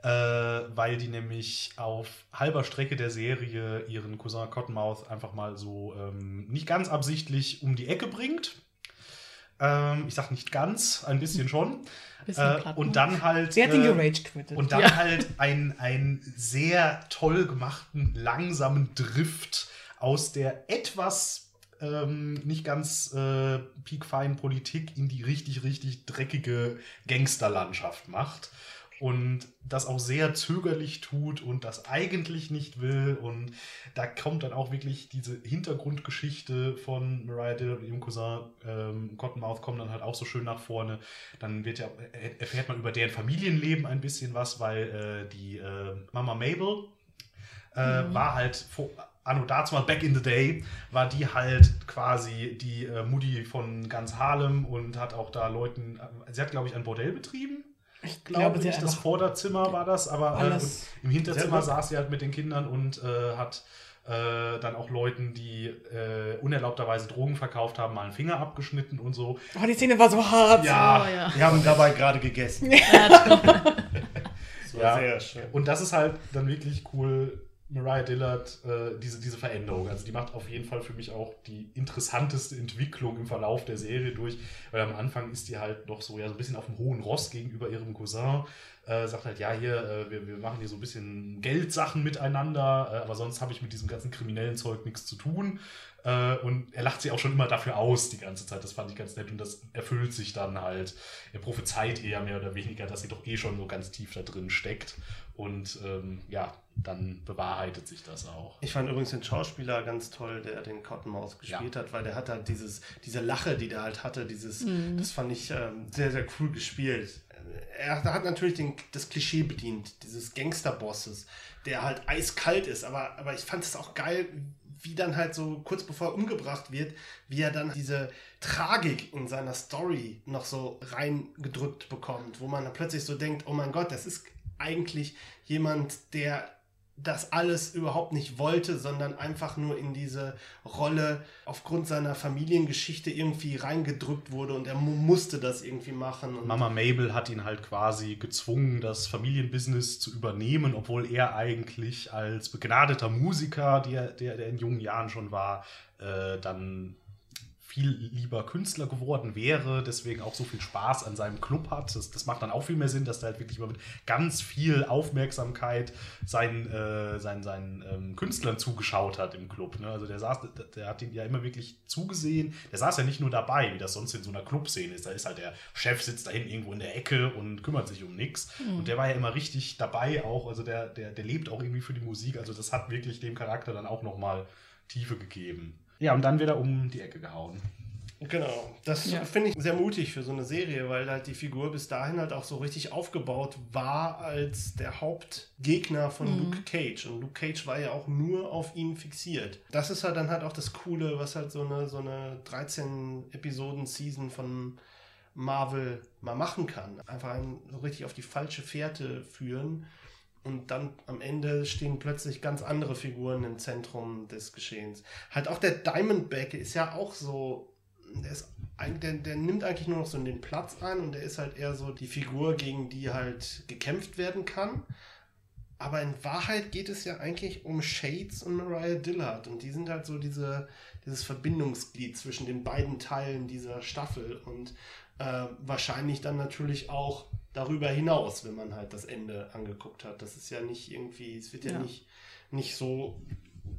Äh, weil die nämlich auf halber Strecke der Serie ihren Cousin Cottonmouth einfach mal so ähm, nicht ganz absichtlich um die Ecke bringt. Ähm, ich sag nicht ganz, ein bisschen schon. Bisschen Äh, und ne? dann halt. Sie hat ihn äh, gerage quittet. und dann Ja. halt ein, ein sehr toll gemachten, langsamen Drift aus der etwas ähm, nicht ganz äh, piekfeinen Politik in die richtig, richtig dreckige Gangsterlandschaft macht. Und das auch sehr zögerlich tut und das eigentlich nicht will. Und da kommt dann auch wirklich diese Hintergrundgeschichte von Mariah Dillard und ihrem Cousin ähm, Cottonmouth kommt dann halt auch so schön nach vorne. Dann wird ja, er- erfährt man über deren Familienleben ein bisschen was, weil äh, die äh, Mama Mabel äh, war halt vor, anno dazu mal back in the day, war die halt quasi die äh, Mutti von ganz Harlem und hat auch da Leuten, äh, sie hat glaube ich ein Bordell betrieben. Ich glaube, nicht, das Vorderzimmer war das, aber äh, im Hinterzimmer saß sie halt mit den Kindern und äh, hat äh, dann auch Leuten, die äh, unerlaubterweise Drogen verkauft haben, mal einen Finger abgeschnitten und so. Oh, die Szene war so hart. Ja, Oh, ja. Wir haben dabei gerade gegessen. Das war Ja. sehr schön. Und das ist halt dann wirklich cool, Mariah Dillard, äh, diese, diese Veränderung. Also die macht auf jeden Fall für mich auch die interessanteste Entwicklung im Verlauf der Serie durch, weil am Anfang ist die halt noch so, ja, so ein bisschen auf dem hohen Ross gegenüber ihrem Cousin. Äh, sagt halt, ja, hier, äh, wir, wir machen hier so ein bisschen Geldsachen miteinander, äh, aber sonst habe ich mit diesem ganzen kriminellen Zeug nichts zu tun. Äh, und er lacht sie auch schon immer dafür aus die ganze Zeit. Das fand ich ganz nett und das erfüllt sich dann halt. Er prophezeit eher mehr oder weniger, dass sie doch eh schon so ganz tief da drin steckt. Und ähm, ja, dann bewahrheitet sich das auch. Ich fand übrigens den Schauspieler ganz toll, der den Cottonmouth gespielt hat, weil der hat halt dieses, diese Lache, die der halt hatte, dieses, das fand ich ähm, sehr, sehr cool gespielt. Er hat natürlich den, das Klischee bedient, dieses Gangsterbosses, der halt eiskalt ist, aber, aber ich fand es auch geil, wie dann halt so kurz bevor er umgebracht wird, wie er dann diese Tragik in seiner Story noch so reingedrückt bekommt, wo man dann plötzlich so denkt, oh mein Gott, das ist eigentlich jemand, der das alles überhaupt nicht wollte, sondern einfach nur in diese Rolle aufgrund seiner Familiengeschichte irgendwie reingedrückt wurde und er mu musste das irgendwie machen. Und Mama Mabel hat ihn halt quasi gezwungen, das Familienbusiness zu übernehmen, obwohl er eigentlich als begnadeter Musiker, der, der, der in jungen Jahren schon war, äh, dann viel lieber Künstler geworden wäre, deswegen auch so viel Spaß an seinem Club hat. Das, das macht dann auch viel mehr Sinn, dass der halt wirklich mal mit ganz viel Aufmerksamkeit seinen, äh, seinen, seinen ähm, Künstlern zugeschaut hat im Club. Ne? Also der saß, der, hat ihn ja immer wirklich zugesehen. Der saß ja nicht nur dabei, wie das sonst in so einer Clubszene ist. Da ist halt der Chef sitzt da hinten irgendwo in der Ecke und kümmert sich um nichts. Und der war ja immer richtig dabei auch. Also der, der, der lebt auch irgendwie für die Musik. Also das hat wirklich dem Charakter dann auch nochmal Tiefe gegeben. Ja, und dann wieder um die Ecke gehauen. Genau, das Ja. finde ich sehr mutig für so eine Serie, weil halt die Figur bis dahin halt auch so richtig aufgebaut war als der Hauptgegner von Mhm. Luke Cage. Und Luke Cage war ja auch nur auf ihn fixiert. Das ist halt dann halt auch das Coole, was halt so eine, so eine 13-Episoden-Season von Marvel mal machen kann. Einfach einen so richtig auf die falsche Fährte führen. Und dann am Ende stehen plötzlich ganz andere Figuren im Zentrum des Geschehens. Halt auch der Diamondback ist ja auch so, der, ist, der, der nimmt eigentlich nur noch so den Platz ein und der ist halt eher so die Figur, gegen die halt gekämpft werden kann. Aber in Wahrheit geht es ja eigentlich um Shades und Mariah Dillard. Und die sind halt so diese, dieses Verbindungsglied zwischen den beiden Teilen dieser Staffel. Und äh, wahrscheinlich dann natürlich auch darüber hinaus, wenn man halt das Ende angeguckt hat. Das ist ja nicht irgendwie, es wird ja, Ja. nicht, nicht so,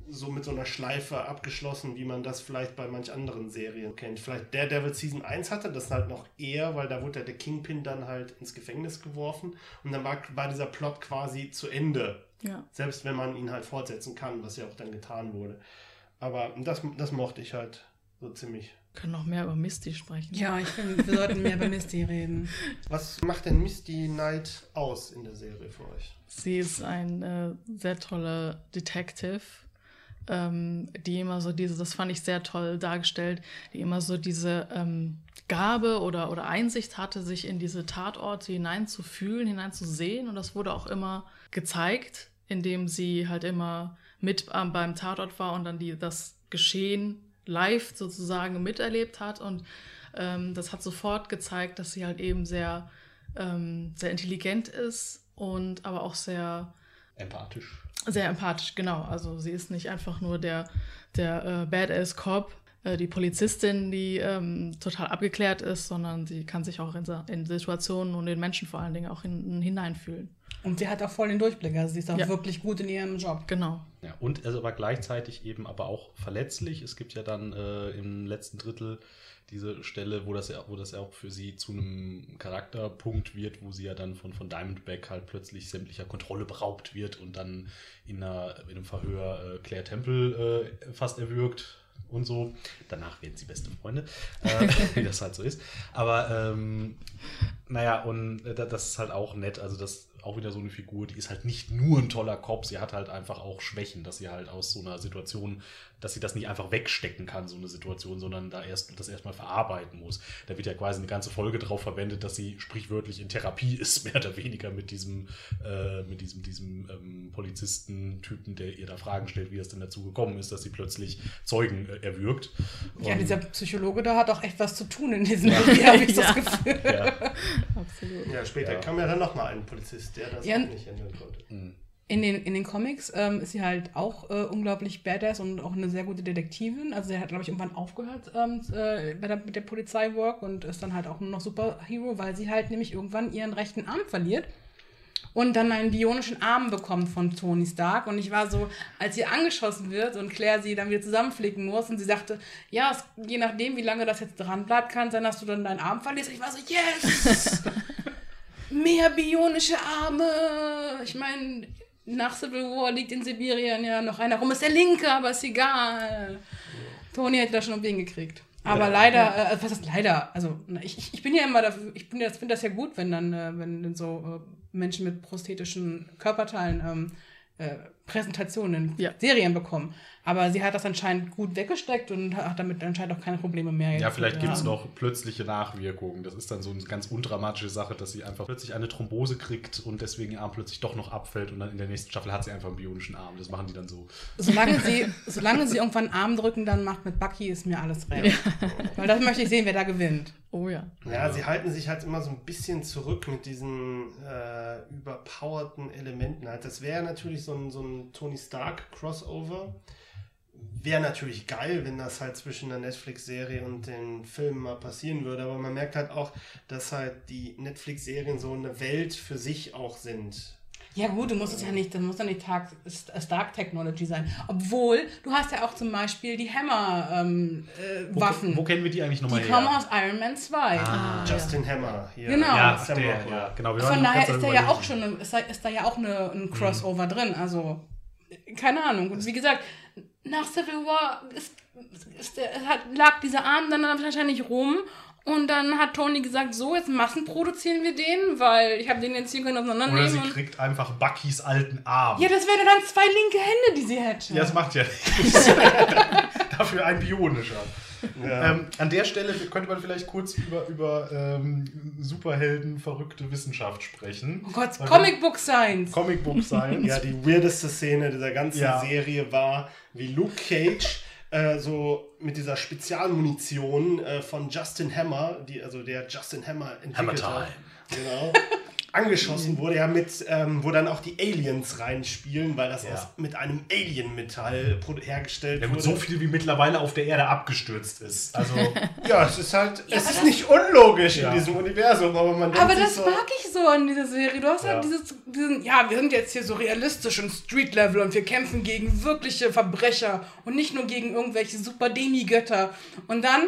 so mit so einer Schleife abgeschlossen, wie man das vielleicht bei manch anderen Serien kennt. Vielleicht Daredevil Season 1 hatte das halt noch eher, weil da wurde ja der Kingpin dann halt ins Gefängnis geworfen und dann war, war dieser Plot quasi zu Ende. Ja. Selbst wenn man ihn halt fortsetzen kann, was ja auch dann getan wurde. Aber das, das mochte ich halt so ziemlich. Wir können noch mehr über Misty sprechen. Ja, ich finde, wir sollten mehr über Misty reden. Was macht denn Misty Knight aus in der Serie für euch? Sie ist ein äh, sehr toller Detective, ähm, die immer so diese, das fand ich sehr toll dargestellt, die immer so diese ähm, Gabe oder, oder Einsicht hatte, sich in diese Tatorte hineinzufühlen, hineinzusehen. Und das wurde auch immer gezeigt, indem sie halt immer mit ähm, beim Tatort war und dann die, das Geschehen live sozusagen miterlebt hat. Und ähm, das hat sofort gezeigt, dass sie halt eben sehr, ähm, sehr intelligent ist und aber auch sehr, Empathisch. sehr empathisch, genau. Also sie ist nicht einfach nur der, der äh, Badass-Cop, äh, die Polizistin, die ähm, total abgeklärt ist, sondern sie kann sich auch in, in Situationen und in Menschen vor allen Dingen auch in, hineinfühlen. Und sie hat auch voll den Durchblick. Also sie ist auch Ja. wirklich gut in ihrem Job. Genau. Ja, und also aber gleichzeitig eben aber auch verletzlich. Es gibt ja dann äh, im letzten Drittel diese Stelle, wo das ja, wo das ja auch für sie zu einem Charakterpunkt wird, wo sie ja dann von, von Diamondback halt plötzlich sämtlicher Kontrolle beraubt wird und dann in, einer, in einem Verhör äh, Claire Temple äh, fast erwürgt und so. Danach werden sie beste Freunde, äh, wie das halt so ist. Aber ähm, naja, und äh, da- das ist halt auch nett. Also das ist auch wieder so eine Figur, die ist halt nicht nur ein toller Cop, sie hat halt einfach auch Schwächen, dass sie halt aus so einer Situation, dass sie das nicht einfach wegstecken kann, so eine Situation, sondern da erst das erstmal verarbeiten muss. Da wird ja quasi eine ganze Folge drauf verwendet, dass sie sprichwörtlich in Therapie ist, mehr oder weniger mit diesem, äh, mit diesem, diesem ähm, Polizisten-Typen, der ihr da Fragen stellt, wie das denn dazu gekommen ist, dass sie plötzlich Zeugen äh, erwürgt. Ja, Und- dieser Psychologe da hat auch echt was zu tun in diesem Video, habe ich das Ja. Gefühl. ja. Absolut. Ja, später Ja. kam ja dann nochmal ein Polizist, der das Ja. auch nicht ändern konnte. In den, in den Comics ähm, ist sie halt auch äh, unglaublich badass und auch eine sehr gute Detektivin. Also sie hat, glaube ich, irgendwann aufgehört ähm, äh, bei der, mit der Polizeiwork und ist dann halt auch nur noch Superhero, weil sie halt nämlich irgendwann ihren rechten Arm verliert und dann einen bionischen Arm bekommt von Tony Stark. Und ich war so, als sie angeschossen wird und Claire sie dann wieder zusammenflicken muss und sie sagte, ja, es, je nachdem, wie lange das jetzt dran bleibt, kann sein, dass du dann deinen Arm verlierst. Ich war so, yes! Mehr bionische Arme! Ich meine, nach Civil War liegt in Sibirien ja noch einer rum. Ist der linke, aber ist egal. Tony hätte das schon um den gekriegt. Aber Ja. leider, äh, was ist leider? Also, ich, ich- bin ja immer dafür, ich bin ja, finde das ja gut, wenn dann, äh, wenn so äh, Menschen mit prosthetischen Körperteilen ähm, äh, Präsentationen in Ja. Serien bekommen. Aber sie hat das anscheinend gut weggesteckt und hat damit anscheinend auch keine Probleme mehr. Ja, vielleicht gibt es noch plötzliche Nachwirkungen. Das ist dann so eine ganz undramatische Sache, dass sie einfach plötzlich eine Thrombose kriegt und deswegen ihr Arm plötzlich doch noch abfällt und dann in der nächsten Staffel hat sie einfach einen bionischen Arm. Das machen die dann so. Solange sie, solange sie irgendwann einen Arm drücken, dann macht mit Bucky ist mir alles recht. Weil das möchte ich sehen, wer da gewinnt. Oh ja. Ja, sie halten sich halt immer so ein bisschen zurück mit diesen äh, überpowerten Elementen. Halt. Das wäre natürlich so ein, so ein Tony Stark-Crossover, wäre natürlich geil, wenn das halt zwischen der Netflix-Serie und den Filmen mal passieren würde. Aber man merkt halt auch, dass halt die Netflix-Serien so eine Welt für sich auch sind. Ja gut, du musst es ja nicht, das muss ja nicht Tag, Stark Technology sein. Obwohl, du hast ja auch zum Beispiel die Hammer-Waffen. Ähm, wo, äh, Waffen. wo kennen wir die eigentlich nochmal die her? kommen aus Iron Man 2. Ah, Justin Hammer hier. Genau. ja, der, ja, genau. Von daher ist da ja auch schon eine, ist da, ist da ja auch eine, ein Crossover drin. Also, keine Ahnung. Und wie gesagt, nach Civil War ist, ist der, hat, lag dieser Arm dann wahrscheinlich rum. Und dann hat Tony gesagt, so, jetzt massenproduzieren wir den, weil ich habe den jetzt hier können Oder auseinandernehmen. sie und- kriegt einfach Buckys alten Arm. ja, das wäre dann zwei linke Hände, die sie hätte. Ja, das macht ja nichts. Dafür ein bionischer. Ja. Ähm, an der Stelle könnte man vielleicht kurz über, über ähm, Superhelden, verrückte Wissenschaft sprechen. oh Gott, Weil Comic Book Science. Comicbook Science. Ja, die weirdeste Szene dieser ganzen Ja. Serie war, wie Luke Cage äh, so mit dieser Spezialmunition äh, von Justin Hammer, die, also der Justin Hammer entwickelt Hammer hat, genau, angeschossen wurde, ja mit, ähm, wo dann auch die Aliens reinspielen, weil das Ja. aus, mit einem Alien-Metall pro- hergestellt Ja, gut, wurde. so viel wie mittlerweile auf der Erde abgestürzt ist. Also, ja, es ist halt, es aber ist nicht unlogisch Ja. in diesem Universum, aber man Aber das so, mag ich so an dieser Serie. Du hast Ja. halt dieses, diesen, ja, wir sind jetzt hier so realistisch und Street-Level und wir kämpfen gegen wirkliche Verbrecher und nicht nur gegen irgendwelche super Demigötter. Und dann,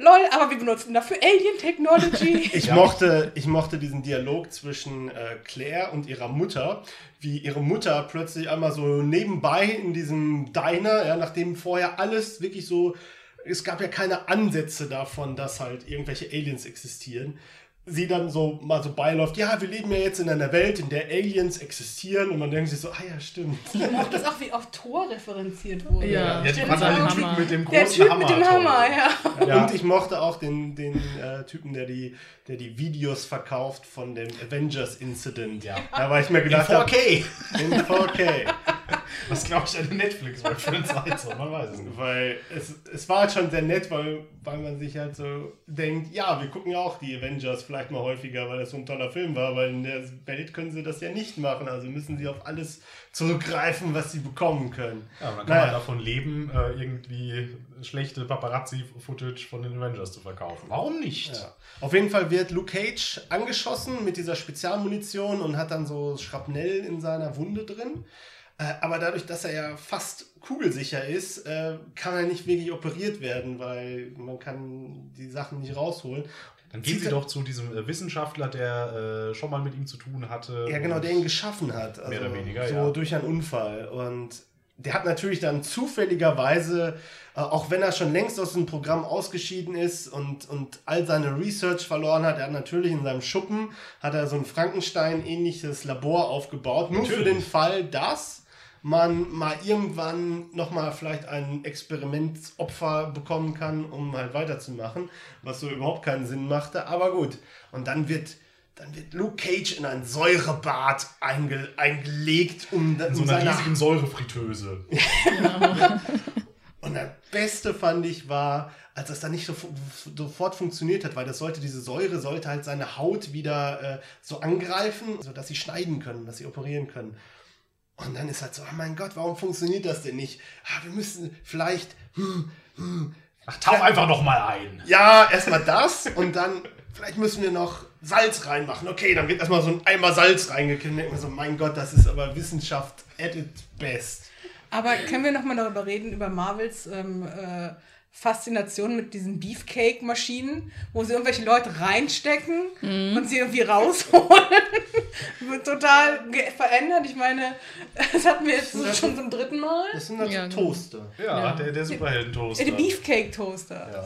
lol, aber wir benutzen dafür Alien-Technology. Ich, mochte, ich mochte diesen Dialog zwischen äh, Claire und ihrer Mutter, wie ihre Mutter plötzlich einmal so nebenbei in diesem Diner, ja, nachdem vorher alles wirklich so, es gab ja keine Ansätze davon, dass halt irgendwelche Aliens existieren. Sie dann so mal so beiläuft, ja, wir leben ja jetzt in einer Welt, in der Aliens existieren und man denkt sich so, ah ja, stimmt. ich mochte es auch, wie oft Thor referenziert wurde. Ja. Stimmt, fand ja. den Hammer. Typen mit dem Der großen Typ Hammer. mit dem. Hammer, ja. Ja. Und ich mochte auch den, den äh, Typen, der die, der die Videos verkauft von dem Avengers Incident. Ja. Da war ich mir In gedacht, hab, 4K. in 4K. Was glaube ich eine Netflix wird für eine Zeit so, man weiß es nicht. Weil es, es war halt schon sehr nett, weil, weil man sich halt so denkt, ja, wir gucken ja auch die Avengers vielleicht mal häufiger, weil das so ein toller Film war, weil in der Welt können sie das ja nicht machen. Also müssen sie auf alles zurückgreifen, was sie bekommen können. Ja, man kann Naja. halt davon leben, äh, irgendwie schlechte Paparazzi-Footage von den Avengers zu verkaufen. Warum nicht? Ja. Auf jeden Fall wird Luke Cage angeschossen mit dieser Spezialmunition und hat dann so Schrapnell in seiner Wunde drin. Äh, aber dadurch, dass er ja fast kugelsicher ist, äh, kann er nicht wirklich operiert werden, weil man kann die Sachen nicht rausholen. Dann gehen Sie doch zu diesem äh, Wissenschaftler, der äh, schon mal mit ihm zu tun hatte. Ja, genau, der ihn geschaffen hat. Also Mehr oder weniger, So ja. durch einen Unfall. Und der hat natürlich dann zufälligerweise, äh, auch wenn er schon längst aus dem Programm ausgeschieden ist und, und all seine Research verloren hat, er hat natürlich in seinem Schuppen, hat er so ein Frankenstein-ähnliches Labor aufgebaut. Nur für Natürlich. den Fall, dass man mal irgendwann nochmal vielleicht ein Experimentsopfer bekommen kann, um halt weiterzumachen, was so überhaupt keinen Sinn machte. Aber gut. Und dann wird, dann wird Luke Cage in ein Säurebad einge, eingelegt, um, in so um einer riesigen Säurefritteuse. Und das Beste fand ich war, als das dann nicht so, sofort funktioniert hat, weil das sollte, diese Säure sollte halt seine Haut wieder äh, so angreifen, sodass sie schneiden können, dass sie operieren können. Und dann ist halt so, oh mein Gott, warum funktioniert das denn nicht? Ah, wir müssen vielleicht, hm, hm, Ach, tauch einfach noch mal ein. ja, erstmal das und dann, vielleicht müssen wir noch Salz reinmachen. Okay, dann wird erstmal so ein Eimer Salz reingekippt. Und denkt man so, mein Gott, das ist aber Wissenschaft at its best. Aber können wir nochmal darüber reden, über Marvels ähm, äh, Faszination mit diesen Beefcake-Maschinen, wo sie irgendwelche Leute reinstecken und sie irgendwie rausholen? Wird total verändert. Ich meine, das hatten wir jetzt Das- schon zum dritten Mal. Das sind halt Ja, genau. Toaster. Ja, Ja. der, der Superhelden-Toaster. Der Beefcake-Toaster. Ja.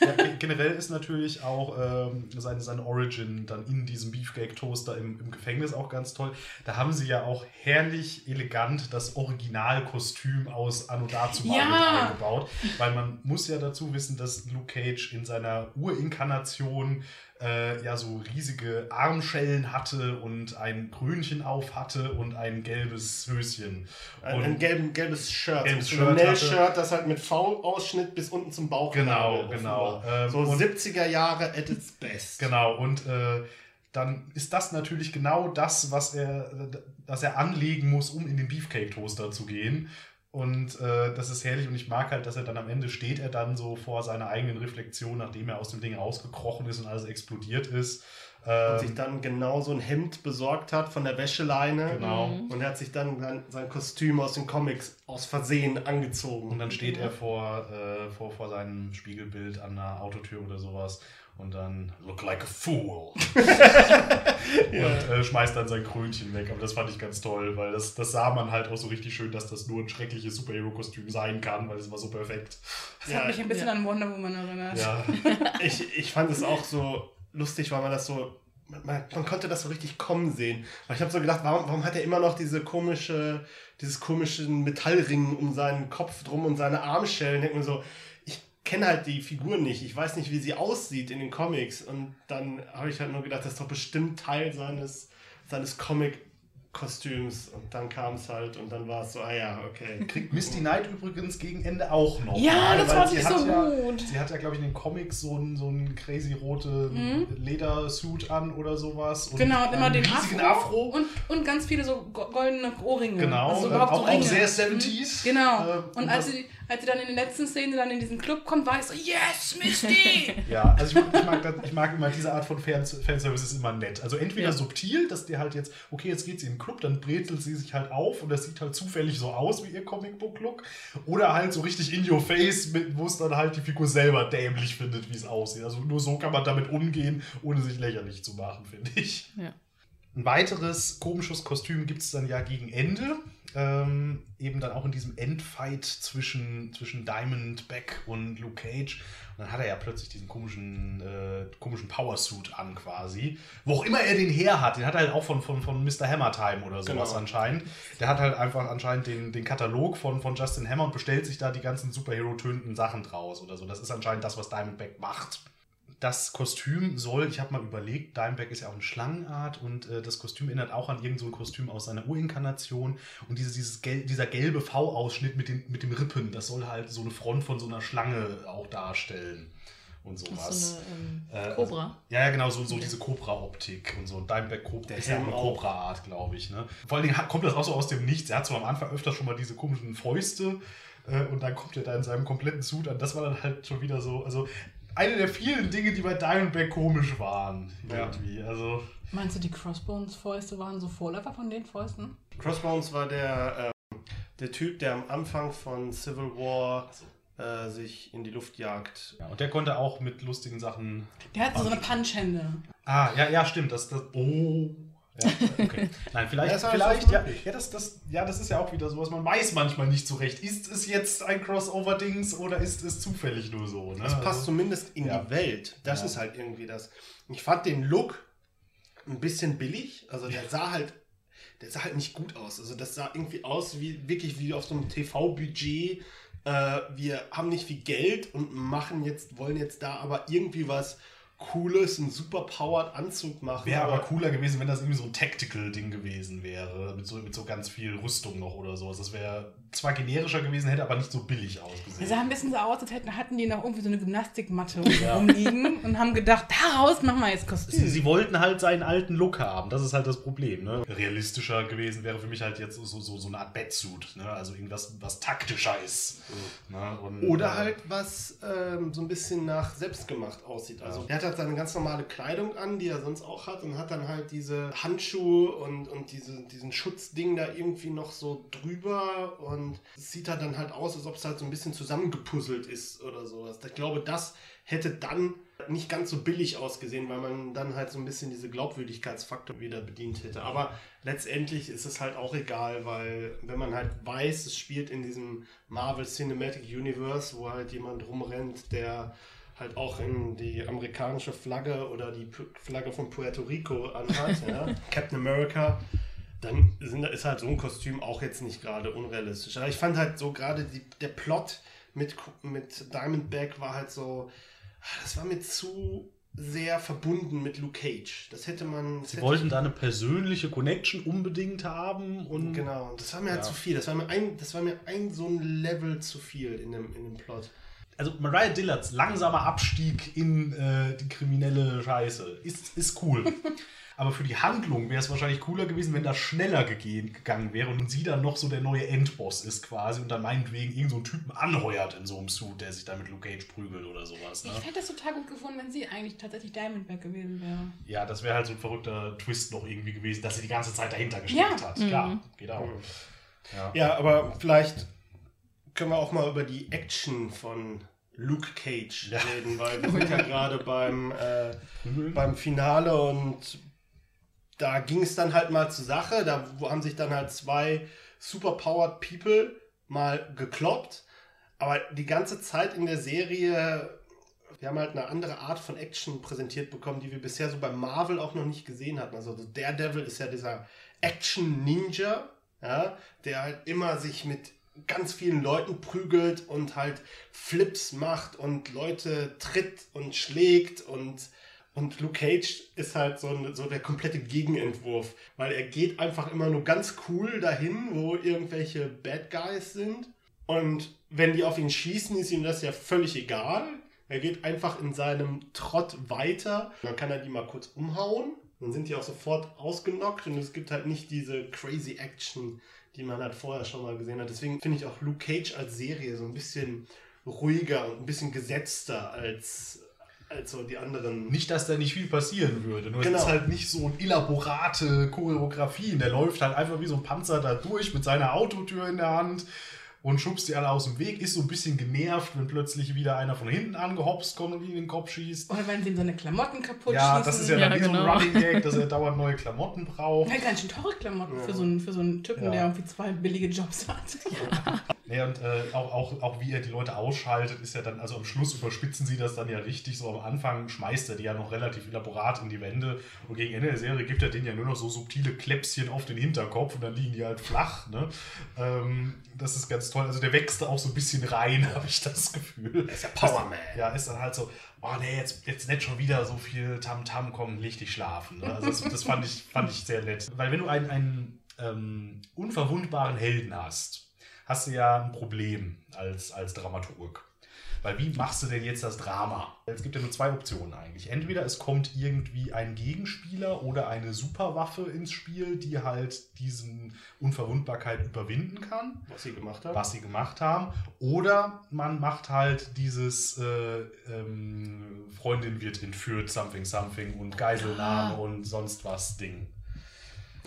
Ja, ge- generell ist natürlich auch ähm, seine, seine Origin dann in diesem Beefcake-Toaster im, im Gefängnis auch ganz toll. Da haben sie ja auch herrlich elegant das Originalkostüm aus Anno dazumal Ja. mit eingebaut. Weil man muss ja dazu wissen, dass Luke Cage in seiner Urinkarnation äh, ja so riesige Armschellen hatte und ein Krönchen auf hatte und ein gelbes Höschen. Ein, Und- ein gelben, gelbes Shirt. Gelbes ein Shirt das halt mit V-Ausschnitt bis unten zum Bauch Genau, genau. Ähm, so und- 70er Jahre at its best. Genau, und äh, dann ist das natürlich genau das, was er, das er anlegen muss, um in den Beefcake-Toaster zu gehen. Und äh, das ist herrlich und ich mag halt, dass er dann am Ende steht er dann so vor seiner eigenen Reflexion, nachdem er aus dem Ding rausgekrochen ist und alles explodiert ist. Und Ähm, sich dann genau so ein Hemd besorgt hat von der Wäscheleine. Genau. Und er hat sich dann sein, sein Kostüm aus den Comics aus Versehen angezogen. Und dann steht er vor, äh, vor, vor seinem Spiegelbild an einer Autotür oder sowas und dann look like a fool. Und äh, schmeißt dann sein Krönchen weg. Aber das fand ich ganz toll, weil das, das sah man halt auch so richtig schön, dass das nur ein schreckliches Superhero-Kostüm sein kann, weil es war so perfekt. Das Ja. hat mich ein bisschen Ja. an Wonder Woman erinnert. Ja, ich, ich fand es auch so lustig, weil man das so. Man, man, man konnte das so richtig kommen sehen. Weil ich habe so gedacht, warum, warum hat er immer noch diese komische, dieses komischen Metallring um seinen Kopf drum und seine Armschellen? Denkt mir so, kenne halt die Figur nicht. Ich weiß nicht, wie sie aussieht in den Comics. Und dann habe ich halt nur gedacht, das ist doch bestimmt Teil seines, seines Comic-Kostüms. Und dann kam es halt und dann war es so, ah ja, okay. kriegt Misty Knight übrigens gegen Ende auch noch. Ja, mal, das weil fand sie ich so ja, gut. Sie hat ja, glaube ich, in den Comics so einen, so einen crazy roten Mhm. Ledersuit an oder sowas. Und Genau, und immer einen den riesigen Afro, Afro. Und, und ganz viele so go- goldene Ohrringe. Genau, Also äh, überhaupt so auch, auch Ringe. sehr Mhm. 70s. Genau. Äh, und als sie, als sie dann in der letzten Szene dann in diesen Club kommt, war ich so, yes, Misty! Ja, also ich, ich, mag, das- ich mag immer diese Art von Fan Fanservice ist immer nett. Also entweder Ja. subtil, dass die halt jetzt, okay, jetzt geht sie in den Club, dann brezelt sie sich halt auf und das sieht halt zufällig so aus wie ihr Comicbook-Look. Oder halt so richtig in your face, mit- wo es dann halt die Figur selber dämlich findet, wie es aussieht. Also nur so kann man damit umgehen, ohne sich lächerlich zu machen, finde ich. Ja. Ein weiteres komisches Kostüm gibt es dann ja gegen Ende. Ähm, eben dann auch in diesem Endfight zwischen, zwischen Diamondback und Luke Cage. Und dann hat er ja plötzlich diesen komischen, äh, komischen Powersuit an quasi. Wo auch immer er den her hat. Den hat er halt auch von, von, von Mr. Hammer Time oder sowas Genau. anscheinend. Der hat halt einfach anscheinend den, den Katalog von, von Justin Hammer und bestellt sich da die ganzen Superhero-tönenden Sachen draus oder so. Das ist anscheinend das, was Diamondback macht das Kostüm soll, ich habe mal überlegt, Dimeback ist ja auch eine Schlangenart und äh, das Kostüm erinnert auch an irgendein so ein Kostüm aus seiner Urinkarnation. Und dieses, dieses gel dieser gelbe V-Ausschnitt mit, den, mit dem Rippen, das soll halt so eine Front von so einer Schlange auch darstellen. Und sowas. so eine Äh, ähm, Cobra. Ja, ja, genau, so, so diese Cobra-Optik und so. Dimeback Cobra Der ist ja auch eine auch. Cobra-Art, glaube ich. Ne? Vor allen Dingen hat- kommt das auch so aus dem Nichts. Er hat so am Anfang öfter schon mal diese komischen Fäuste äh, und dann kommt er da in seinem kompletten Suit an. Das war dann halt schon wieder so, also eine der vielen Dinge, die bei Diamondback komisch waren. Ja. Irgendwie. Also, Meinst du, die Crossbones-Fäuste waren so Vorläufer von den Fäusten? Crossbones war der, ähm, der Typ, der am Anfang von Civil War äh, sich in die Luft jagt. ja, und der konnte auch mit lustigen Sachen. Der hatte so eine Punchhände. Ah, ja, ja, stimmt. Das, das, oh. Ja, okay. Nein, vielleicht, alles vielleicht, ja, ja, das, das, ja, das ist ja auch wieder sowas, man weiß manchmal nicht so recht. Ist es jetzt ein Crossover-Dings oder ist es zufällig nur so? Ne? Das passt Also- zumindest in ja. die Welt. Das Ja. ist halt irgendwie das. Ich fand den Look ein bisschen billig. Also der sah halt, der sah halt nicht gut aus. Also das sah irgendwie aus wie wirklich wie auf so einem TV-Budget. Äh, wir haben nicht viel Geld und machen jetzt, wollen jetzt da aber irgendwie was Cooles, einen superpowered Anzug machen. Wäre aber cooler gewesen, wenn das irgendwie so ein Tactical-Ding gewesen wäre. Mit so, mit so ganz viel Rüstung noch oder sowas. Das wäre zwar generischer gewesen, hätte aber nicht so billig ausgesehen. sah ein bisschen so aus, als hätten, hatten die noch irgendwie so eine Gymnastikmatte Ja. rumliegen und haben gedacht, daraus machen wir jetzt Kostüm. Sie, sie wollten halt seinen alten Look haben. Das ist halt das Problem. Ne? Realistischer gewesen wäre für mich halt jetzt so, so, so eine Art Bettsuit. Ne? Also irgendwas, was taktischer ist. Ne? Und, Oder äh, halt was ähm, so ein bisschen nach selbstgemacht aussieht. Also Ja. er hat halt seine ganz normale Kleidung an, die er sonst auch hat, und hat dann halt diese Handschuhe und, und diese, diesen Schutzding da irgendwie noch so drüber und es sieht halt dann halt aus, als ob es halt so ein bisschen zusammengepuzzelt ist oder sowas. Ich glaube, das hätte dann nicht ganz so billig ausgesehen, weil man dann halt so ein bisschen diese Glaubwürdigkeitsfaktor wieder bedient hätte. Aber letztendlich ist es halt auch egal, weil wenn man halt weiß, es spielt in diesem Marvel Cinematic Universe, wo halt jemand rumrennt, der halt auch in die amerikanische Flagge oder die Pu- Flagge von Puerto Rico anhat, ja, Captain America, dann sind, ist halt so ein Kostüm auch jetzt nicht gerade unrealistisch. Aber ich fand halt so gerade die- der Plot mit, mit Diamondback war halt so, das war mir zu sehr verbunden mit Luke Cage. Das hätte man. das Sie hätte wollten da eine persönliche Connection unbedingt haben. Und Genau, das war mir halt Ja. zu viel. Das war mir ein, das war mir ein so ein Level zu viel in dem, in dem Plot. also Mariah Dillards langsamer Abstieg in äh, die kriminelle Scheiße ist, ist cool. aber für die Handlung wäre es wahrscheinlich cooler gewesen, wenn das schneller gegehen, gegangen wäre und sie dann noch so der neue Endboss ist quasi und dann meinetwegen irgendeinen so einen Typen anheuert in so einem Suit, der sich dann mit Luke Cage prügelt oder sowas. Ne? Ich hätte es total gut gefunden, wenn sie eigentlich tatsächlich Diamondback gewesen wäre. Ja, das wäre halt so ein verrückter Twist noch irgendwie gewesen, dass sie die ganze Zeit dahinter gesteckt Ja. hat. Klar, geht auch. Ja. Ja, aber vielleicht können wir auch mal über die Action von Luke Cage Ja. reden, weil wir sind ja gerade beim, äh, beim Finale und da ging es dann halt mal zur Sache. Da haben sich dann halt zwei superpowered People mal gekloppt. Aber die ganze Zeit in der Serie, wir haben halt eine andere Art von Action präsentiert bekommen, die wir bisher so bei Marvel auch noch nicht gesehen hatten. Also Daredevil ist ja dieser Action-Ninja, ja, der halt immer sich mit ganz vielen Leuten prügelt und halt Flips macht und Leute tritt und schlägt und und Luke Cage ist halt so, ein- so der komplette Gegenentwurf, weil er geht einfach immer nur ganz cool dahin, wo irgendwelche Bad Guys sind. Und wenn die auf ihn schießen, ist ihm das ja völlig egal. Er geht einfach in seinem Trott weiter. Dann kann er die mal kurz umhauen. Dann sind die auch sofort ausgenockt und es gibt halt nicht diese crazy Action, die man halt vorher schon mal gesehen hat. Deswegen finde ich auch Luke Cage als Serie so ein bisschen ruhiger und ein bisschen gesetzter als, als so die anderen. Nicht, dass da nicht viel passieren würde. Nur Genau. es ist halt nicht so eine elaborate Choreografie. Der läuft halt einfach wie so ein Panzer da durch mit seiner Autotür in der Hand und schubst die alle aus dem Weg. Ist so ein bisschen genervt, wenn plötzlich wieder einer von hinten angehopst kommt und ihm in den Kopf schießt. Oder wenn sie ihm seine Klamotten kaputt Ja, schießen. das ist ja, Ja, dann wie so genau. ein Running Gag, dass er dauernd neue Klamotten braucht. Ja, ganz schön teure Klamotten Ja. für, so einen, für so einen Typen, Ja. der irgendwie zwei billige Jobs hat. Ja, und äh, auch, auch, auch wie er die Leute ausschaltet, ist ja dann, also am Schluss überspitzen sie das dann ja richtig. So am Anfang schmeißt er die ja noch relativ elaborat in die Wände und gegen Ende der Serie gibt er denen ja nur noch so subtile Kläpschen auf den Hinterkopf und dann liegen die halt flach. Ne? Ähm, das ist ganz toll. Also der wächst da auch so ein bisschen rein, habe ich das Gefühl. Er ist ja Powerman. Ja, ist dann halt so, oh nee, jetzt, jetzt nicht schon wieder so viel Tamtam, komm, leg dich schlafen. Ne? Also das, das fand, ich, fand ich sehr nett. Weil wenn du einen, einen ähm, unverwundbaren Helden hast, hast du ja ein Problem als, als Dramaturg. Weil wie machst du denn jetzt das Drama? Es gibt ja nur zwei Optionen eigentlich. Entweder es kommt irgendwie ein Gegenspieler oder eine Superwaffe ins Spiel, die halt diesen Unverwundbarkeit überwinden kann Was sie gemacht haben. was sie gemacht haben. Oder man macht halt dieses äh, ähm, Freundin wird entführt, something, something und Geiselnahme und sonst was Ding.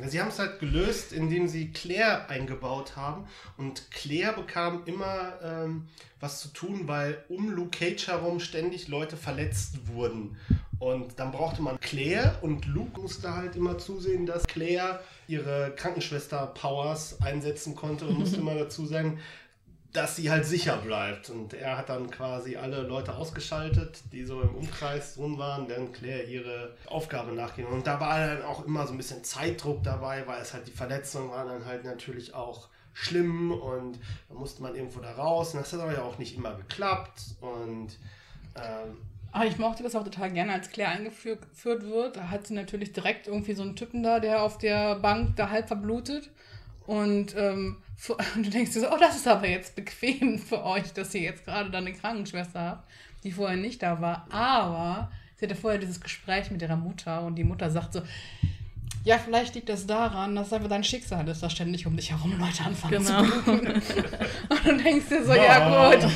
Sie haben es halt gelöst, indem sie Claire eingebaut haben. Und Claire bekam immer ähm, was zu tun, weil um Luke Cage herum ständig Leute verletzt wurden. Und dann brauchte man Claire und Luke musste halt immer zusehen, dass Claire ihre Krankenschwester-Powers einsetzen konnte und musste immer dazu sagen, dass sie halt sicher bleibt. Und er hat dann quasi alle Leute ausgeschaltet, die so im Umkreis drin waren, dann Claire ihre Aufgabe nachgehen. Und da war dann auch immer so ein bisschen Zeitdruck dabei, weil es halt die Verletzungen waren dann halt natürlich auch schlimm und da musste man irgendwo da raus. Und das hat aber ja auch nicht immer geklappt. Und ähm, Aber ich mochte das auch total gerne, als Claire eingeführt wird. Da hat sie natürlich direkt irgendwie so einen Typen da, der auf der Bank da halb verblutet. Und ähm, fu- du denkst dir so, oh, das ist aber jetzt bequem für euch, dass ihr jetzt gerade da eine Krankenschwester habt, die vorher nicht da war. Aber sie hatte vorher dieses Gespräch mit ihrer Mutter und die Mutter sagt so, ja, vielleicht liegt das daran, dass einfach dein Schicksal ist, dass ständig um dich herum Leute anfangen Genau. zu bluten. und du denkst dir so, ja gut.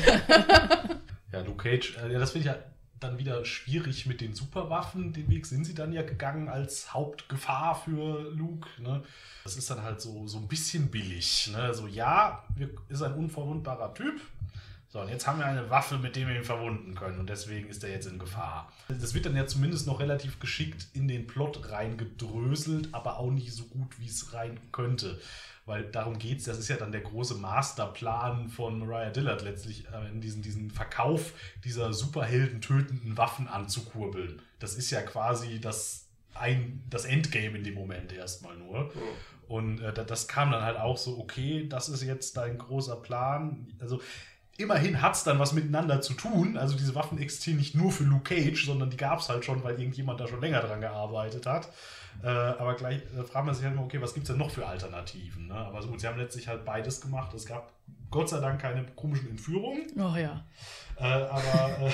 Ja, Luke Cage, äh, ja, das finde ich ja dann wieder schwierig mit den Superwaffen. Den Weg sind sie dann ja gegangen als Hauptgefahr für Luke. Ne? Das ist dann halt so, so ein bisschen billig. Ne? So, ja, wir, ist ein unverwundbarer Typ. So, und jetzt haben wir eine Waffe, mit der wir ihn verwunden können. Und deswegen ist er jetzt in Gefahr. Das wird dann ja zumindest noch relativ geschickt in den Plot reingedröselt, aber auch nicht so gut, wie es rein könnte. Weil darum geht es, das ist ja dann der große Masterplan von Mariah Dillard letztlich, äh, in diesen, diesen Verkauf dieser Superhelden tötenden Waffen anzukurbeln. Das ist ja quasi das, ein, das Endgame in dem Moment erstmal nur. Und äh, da- das kam dann halt auch so, okay, das ist jetzt dein großer Plan. Also immerhin hat es dann was miteinander zu tun. Also diese Waffen existieren nicht nur für Luke Cage, sondern die gab es halt schon, weil irgendjemand da schon länger dran gearbeitet hat. Äh, aber gleich äh, fragt man sich halt immer, okay, was gibt es denn noch für Alternativen? Ne? Aber so gut, sie haben letztlich halt beides gemacht. Es gab Gott sei Dank keine komischen Entführungen. Oh ja. Äh, aber äh,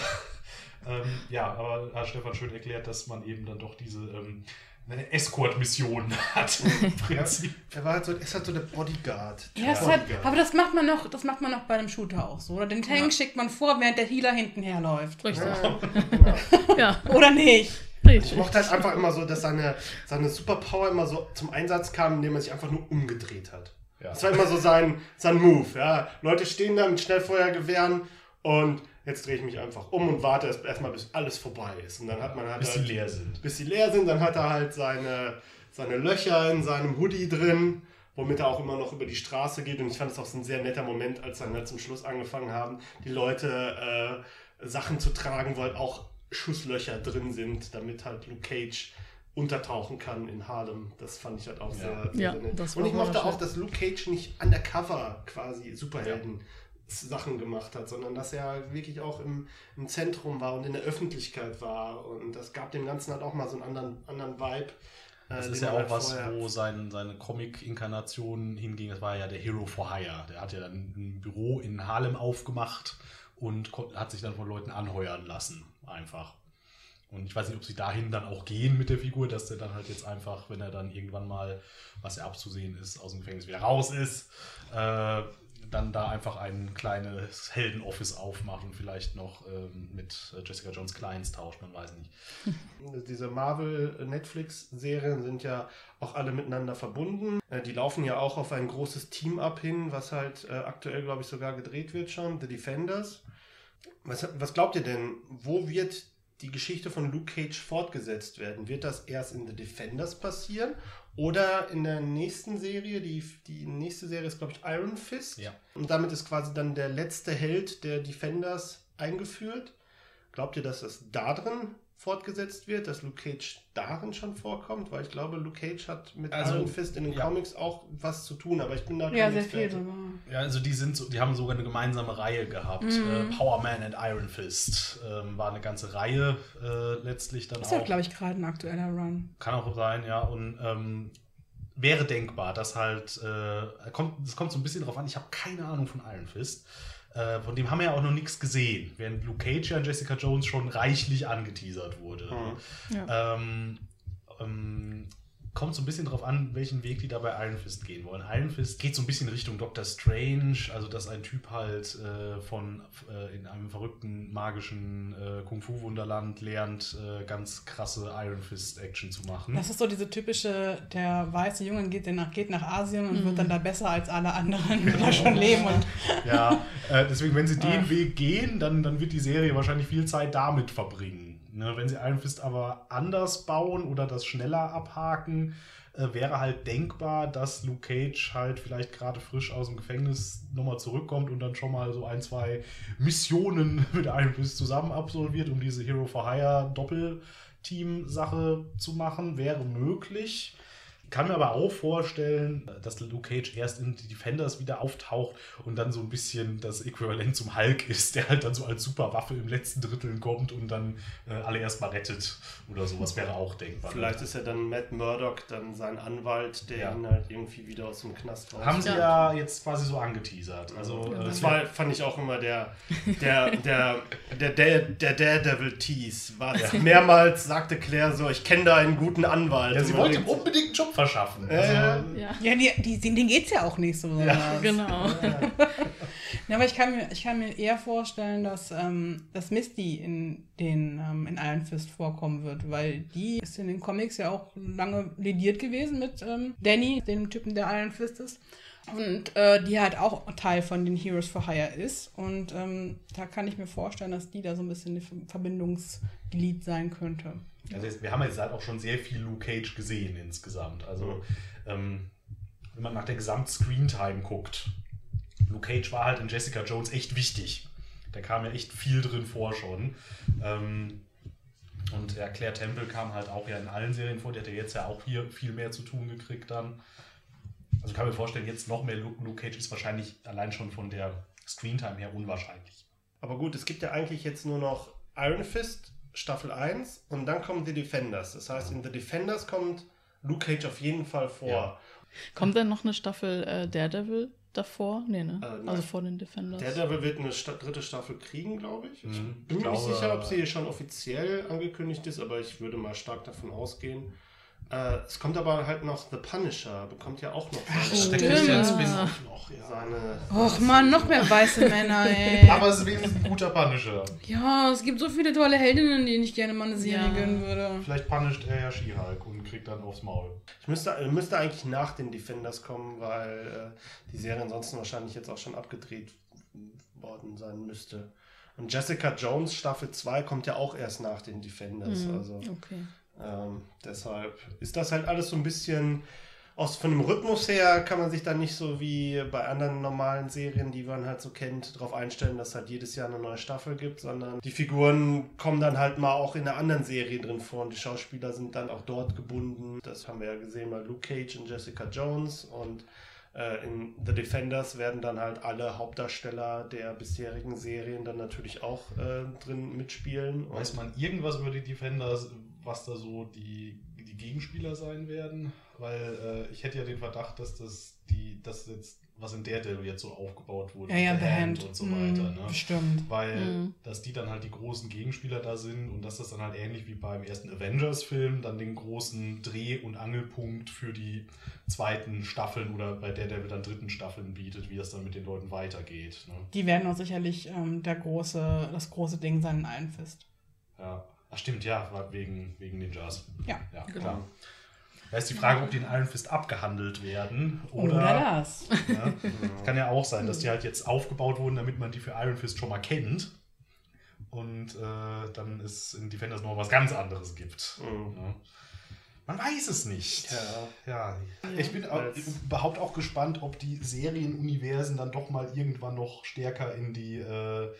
ähm, ja, aber hat Stefan schön erklärt, dass man eben dann doch diese ähm, eine Escort-Mission hat. Im Prinzip. Er war halt so, ist halt so der Bodyguard. Ja, ist halt, aber das macht man noch, das macht man noch bei einem Shooter auch so. Oder den Tank schickt man vor, während der Healer hinten herläuft. Richtig. Ja. Ja, Oder nicht? Ich mochte halt einfach immer so, dass seine, seine Superpower immer so zum Einsatz kam, indem er sich einfach nur umgedreht hat. Ja. Das war immer so sein, sein Move. Ja. Leute stehen da mit Schnellfeuergewehren und jetzt drehe ich mich einfach um und warte erst- erstmal, bis alles vorbei ist. Und dann hat man halt, Bis halt leer sind. bis sie leer sind, dann hat er halt seine, seine Löcher in seinem Hoodie drin, womit er auch immer noch über die Straße geht. Und ich fand es auch ein sehr netter Moment, als dann halt zum Schluss angefangen haben, die Leute äh, Sachen zu tragen, wo halt auch Schusslöcher drin sind, damit halt Luke Cage untertauchen kann in Harlem. Das fand ich halt auch sehr, sehr, Ja, nett. Und ich mochte auch, dass Luke Cage nicht undercover quasi Superhelden Sachen gemacht hat, sondern dass er wirklich auch im, im Zentrum war und in der Öffentlichkeit war. Und das gab dem Ganzen halt auch mal so einen anderen, anderen Vibe. Das äh, ist ja man auch halt was, wo sein, seine Comic-Inkarnation hinging. Das war ja der Hero for Hire. Der hat ja dann ein Büro in Harlem aufgemacht und kon- hat sich dann von Leuten anheuern lassen. Einfach. Und ich weiß nicht, ob sie dahin dann auch gehen mit der Figur, dass der dann halt jetzt einfach, wenn er dann irgendwann mal, was ja abzusehen ist, aus dem Gefängnis wieder raus ist, äh, dann da einfach ein kleines Helden-Office aufmacht und vielleicht noch ähm, mit äh, Jessica Jones Clients tauscht, man weiß nicht. Diese Marvel-Netflix-Serien sind ja auch alle miteinander verbunden. Äh, Die laufen ja auch auf ein großes Team ab hin, was halt äh, aktuell, glaube ich, sogar gedreht wird schon, The Defenders. Was, was glaubt ihr denn, wo wird die Geschichte von Luke Cage fortgesetzt werden? Wird das erst in The Defenders passieren oder in der nächsten Serie? Die, die nächste Serie ist, glaube ich, Iron Fist. Ja. Und damit ist quasi dann der letzte Held der Defenders eingeführt. Glaubt ihr, dass das da drin fortgesetzt wird, dass Luke Cage darin schon vorkommt? Weil ich glaube, Luke Cage hat mit Also, Iron Fist in den ja. aber ich bin da Ja, sehr viel sogar. Ja, also die sind so, die haben sogar eine gemeinsame Reihe gehabt. Mhm. Äh, Power Man and Iron Fist ähm, war eine ganze Reihe äh, letztlich dann Ist ja, auch. glaube ich, gerade ein aktueller Run. Kann auch sein, ja. Und ähm, wäre denkbar, dass halt, äh, kommt, es kommt so ein bisschen drauf an, ich habe keine Ahnung von Iron Fist. Äh, von dem haben wir ja auch noch nichts gesehen, während Luke Cage ja und Jessica Jones schon reichlich angeteasert wurde. Mhm. Ja. Ähm, ähm, kommt so ein bisschen drauf an, welchen Weg die da bei Iron Fist gehen wollen. Iron Fist geht so ein bisschen Richtung Doctor Strange, also dass ein Typ halt äh, von äh, in einem verrückten magischen äh, Kung-Fu-Wunderland lernt, äh, ganz krasse Iron Fist-Action zu machen. Das ist so diese typische, der weiße Junge geht, nach, geht nach Asien und wird dann da besser als alle anderen, die da schon leben. Und Ja, äh, deswegen, wenn sie den. Weg gehen, dann, dann wird die Serie wahrscheinlich viel Zeit damit verbringen. Ne, wenn sie Iron Fist aber anders bauen oder das schneller abhaken, äh, wäre halt denkbar, dass Luke Cage halt vielleicht gerade frisch aus dem Gefängnis nochmal zurückkommt und dann schon mal so ein, zwei Missionen mit Iron Fist zusammen absolviert, um diese Hero for Hire Doppelteam-Sache zu machen. Wäre möglich. Kann mir aber auch vorstellen, dass Luke Cage erst in die Defenders wieder auftaucht und dann so ein bisschen das Äquivalent zum Hulk ist, der halt dann so als Superwaffe im letzten Drittel kommt und dann äh, alle erstmal rettet oder sowas wäre auch denkbar. Vielleicht ist ja dann Matt Murdock dann sein Anwalt, der Ja. ihn halt irgendwie wieder aus dem Knast raus. Haben sie ja. jetzt quasi so angeteasert. Also, äh, Das war, fand ich auch immer der, der, der, der, der, der Daredevil-Tease. War Mehrmals sagte Claire so, ich kenne da einen guten Anwalt. ja, sie wollte unbedingt einen Job verschaffen. Ja, Also, ja. Ja, ja, die, die, denen geht es ja auch nicht so. besonders. genau. Ja, aber ich kann mir, ich kann mir eher vorstellen, dass, ähm, dass Misty in den ähm, in Iron Fist vorkommen wird, weil die ist in den Comics ja auch lange lediert gewesen mit ähm, Danny, dem Typen, der Iron Fist ist. Und äh, die halt auch Teil von den Heroes for Hire ist. Und ähm, da kann ich mir vorstellen, dass die da so ein bisschen ein Verbindungsglied sein könnte. Also jetzt, wir haben jetzt halt auch schon sehr viel Luke Cage gesehen insgesamt. Also ähm, wenn man nach der Gesamt-Screentime guckt, Luke Cage war halt in Jessica Jones echt wichtig. Da kam ja echt viel drin vor schon. Ähm, und ja, Claire Temple kam halt auch ja in allen Serien vor. Die hat ja jetzt ja auch hier viel mehr zu tun gekriegt dann. Also kann mir vorstellen, jetzt noch mehr Luke, Luke Cage ist wahrscheinlich allein schon von der Screentime her unwahrscheinlich. Aber gut, es gibt ja eigentlich jetzt nur noch Iron Fist, Staffel 1 und dann kommen die Defenders. Das heißt, in The Defenders kommt Luke Cage auf jeden Fall vor. Ja. Kommt denn noch eine Staffel äh, Daredevil davor? Nee, ne? Äh, also vor den Defenders. Daredevil wird eine Sta dritte Staffel kriegen, glaube ich. Ich Mhm. bin Ich mir nicht sicher, ob sie schon offiziell angekündigt ist, aber ich würde mal stark davon ausgehen. Äh, es kommt aber halt noch The Punisher, bekommt ja auch noch Ach, seine, Der Christian Stimmt. Spin-off noch, ja. seine Och man, noch mehr weiße Männer, ey. Aber es ist wenigstens ein guter Punisher. Ja, es gibt so viele tolle Heldinnen, denen ich gerne mal eine Serie Ja. gönnen würde. Vielleicht punisht er ja She-Hulk und kriegt dann aufs Maul. Ich müsste, äh, müsste eigentlich nach den Defenders kommen, weil äh, die Serie ansonsten wahrscheinlich jetzt auch schon abgedreht worden sein müsste. Und Jessica Jones Staffel 2 kommt ja auch erst nach den Defenders. Mhm. Also Okay. Ähm, deshalb ist das halt alles so ein bisschen aus von dem Rhythmus her kann man sich dann nicht so wie bei anderen normalen Serien, die man halt so kennt, darauf einstellen, dass halt jedes Jahr eine neue Staffel gibt, sondern die Figuren kommen dann halt mal auch in einer anderen Serie drin vor und die Schauspieler sind dann auch dort gebunden. Das haben wir ja gesehen bei Luke Cage und Jessica Jones und äh, in The Defenders werden dann halt alle Hauptdarsteller der bisherigen Serien dann natürlich auch äh, drin mitspielen. Weiß man irgendwas über die Defenders, was da so die, die Gegenspieler sein werden? Weil äh, ich hätte ja den Verdacht, dass das die, das jetzt, was in Daredevil jetzt so aufgebaut wurde, Ja, ja, mit The Hand. und so Mhm, weiter, ne? Bestimmt. Weil, Mhm. dass die dann halt die großen Gegenspieler da sind und dass das dann halt ähnlich wie beim ersten Avengers-Film dann den großen Dreh- und Angelpunkt für die zweiten Staffeln oder bei Daredevil dann dritten Staffeln bietet, wie das dann mit den Leuten weitergeht. Ne? Die werden auch sicherlich ähm, der große, das große Ding sein in Iron Fist. Ja. Ach stimmt, ja, wegen, wegen Ninjas. Ja, Ja, genau. klar. Da ist die Frage, ob die in Iron Fist abgehandelt werden. Oder, Oder das. Ja, kann ja auch sein, dass die halt jetzt aufgebaut wurden, damit man die für Iron Fist schon mal kennt. Und äh, dann es in Defenders noch was ganz anderes gibt. Mhm. Ja. Man weiß es nicht. Ja. Ja. Ich bin auch, überhaupt auch gespannt, ob die Serienuniversen dann doch mal irgendwann noch stärker in die, äh,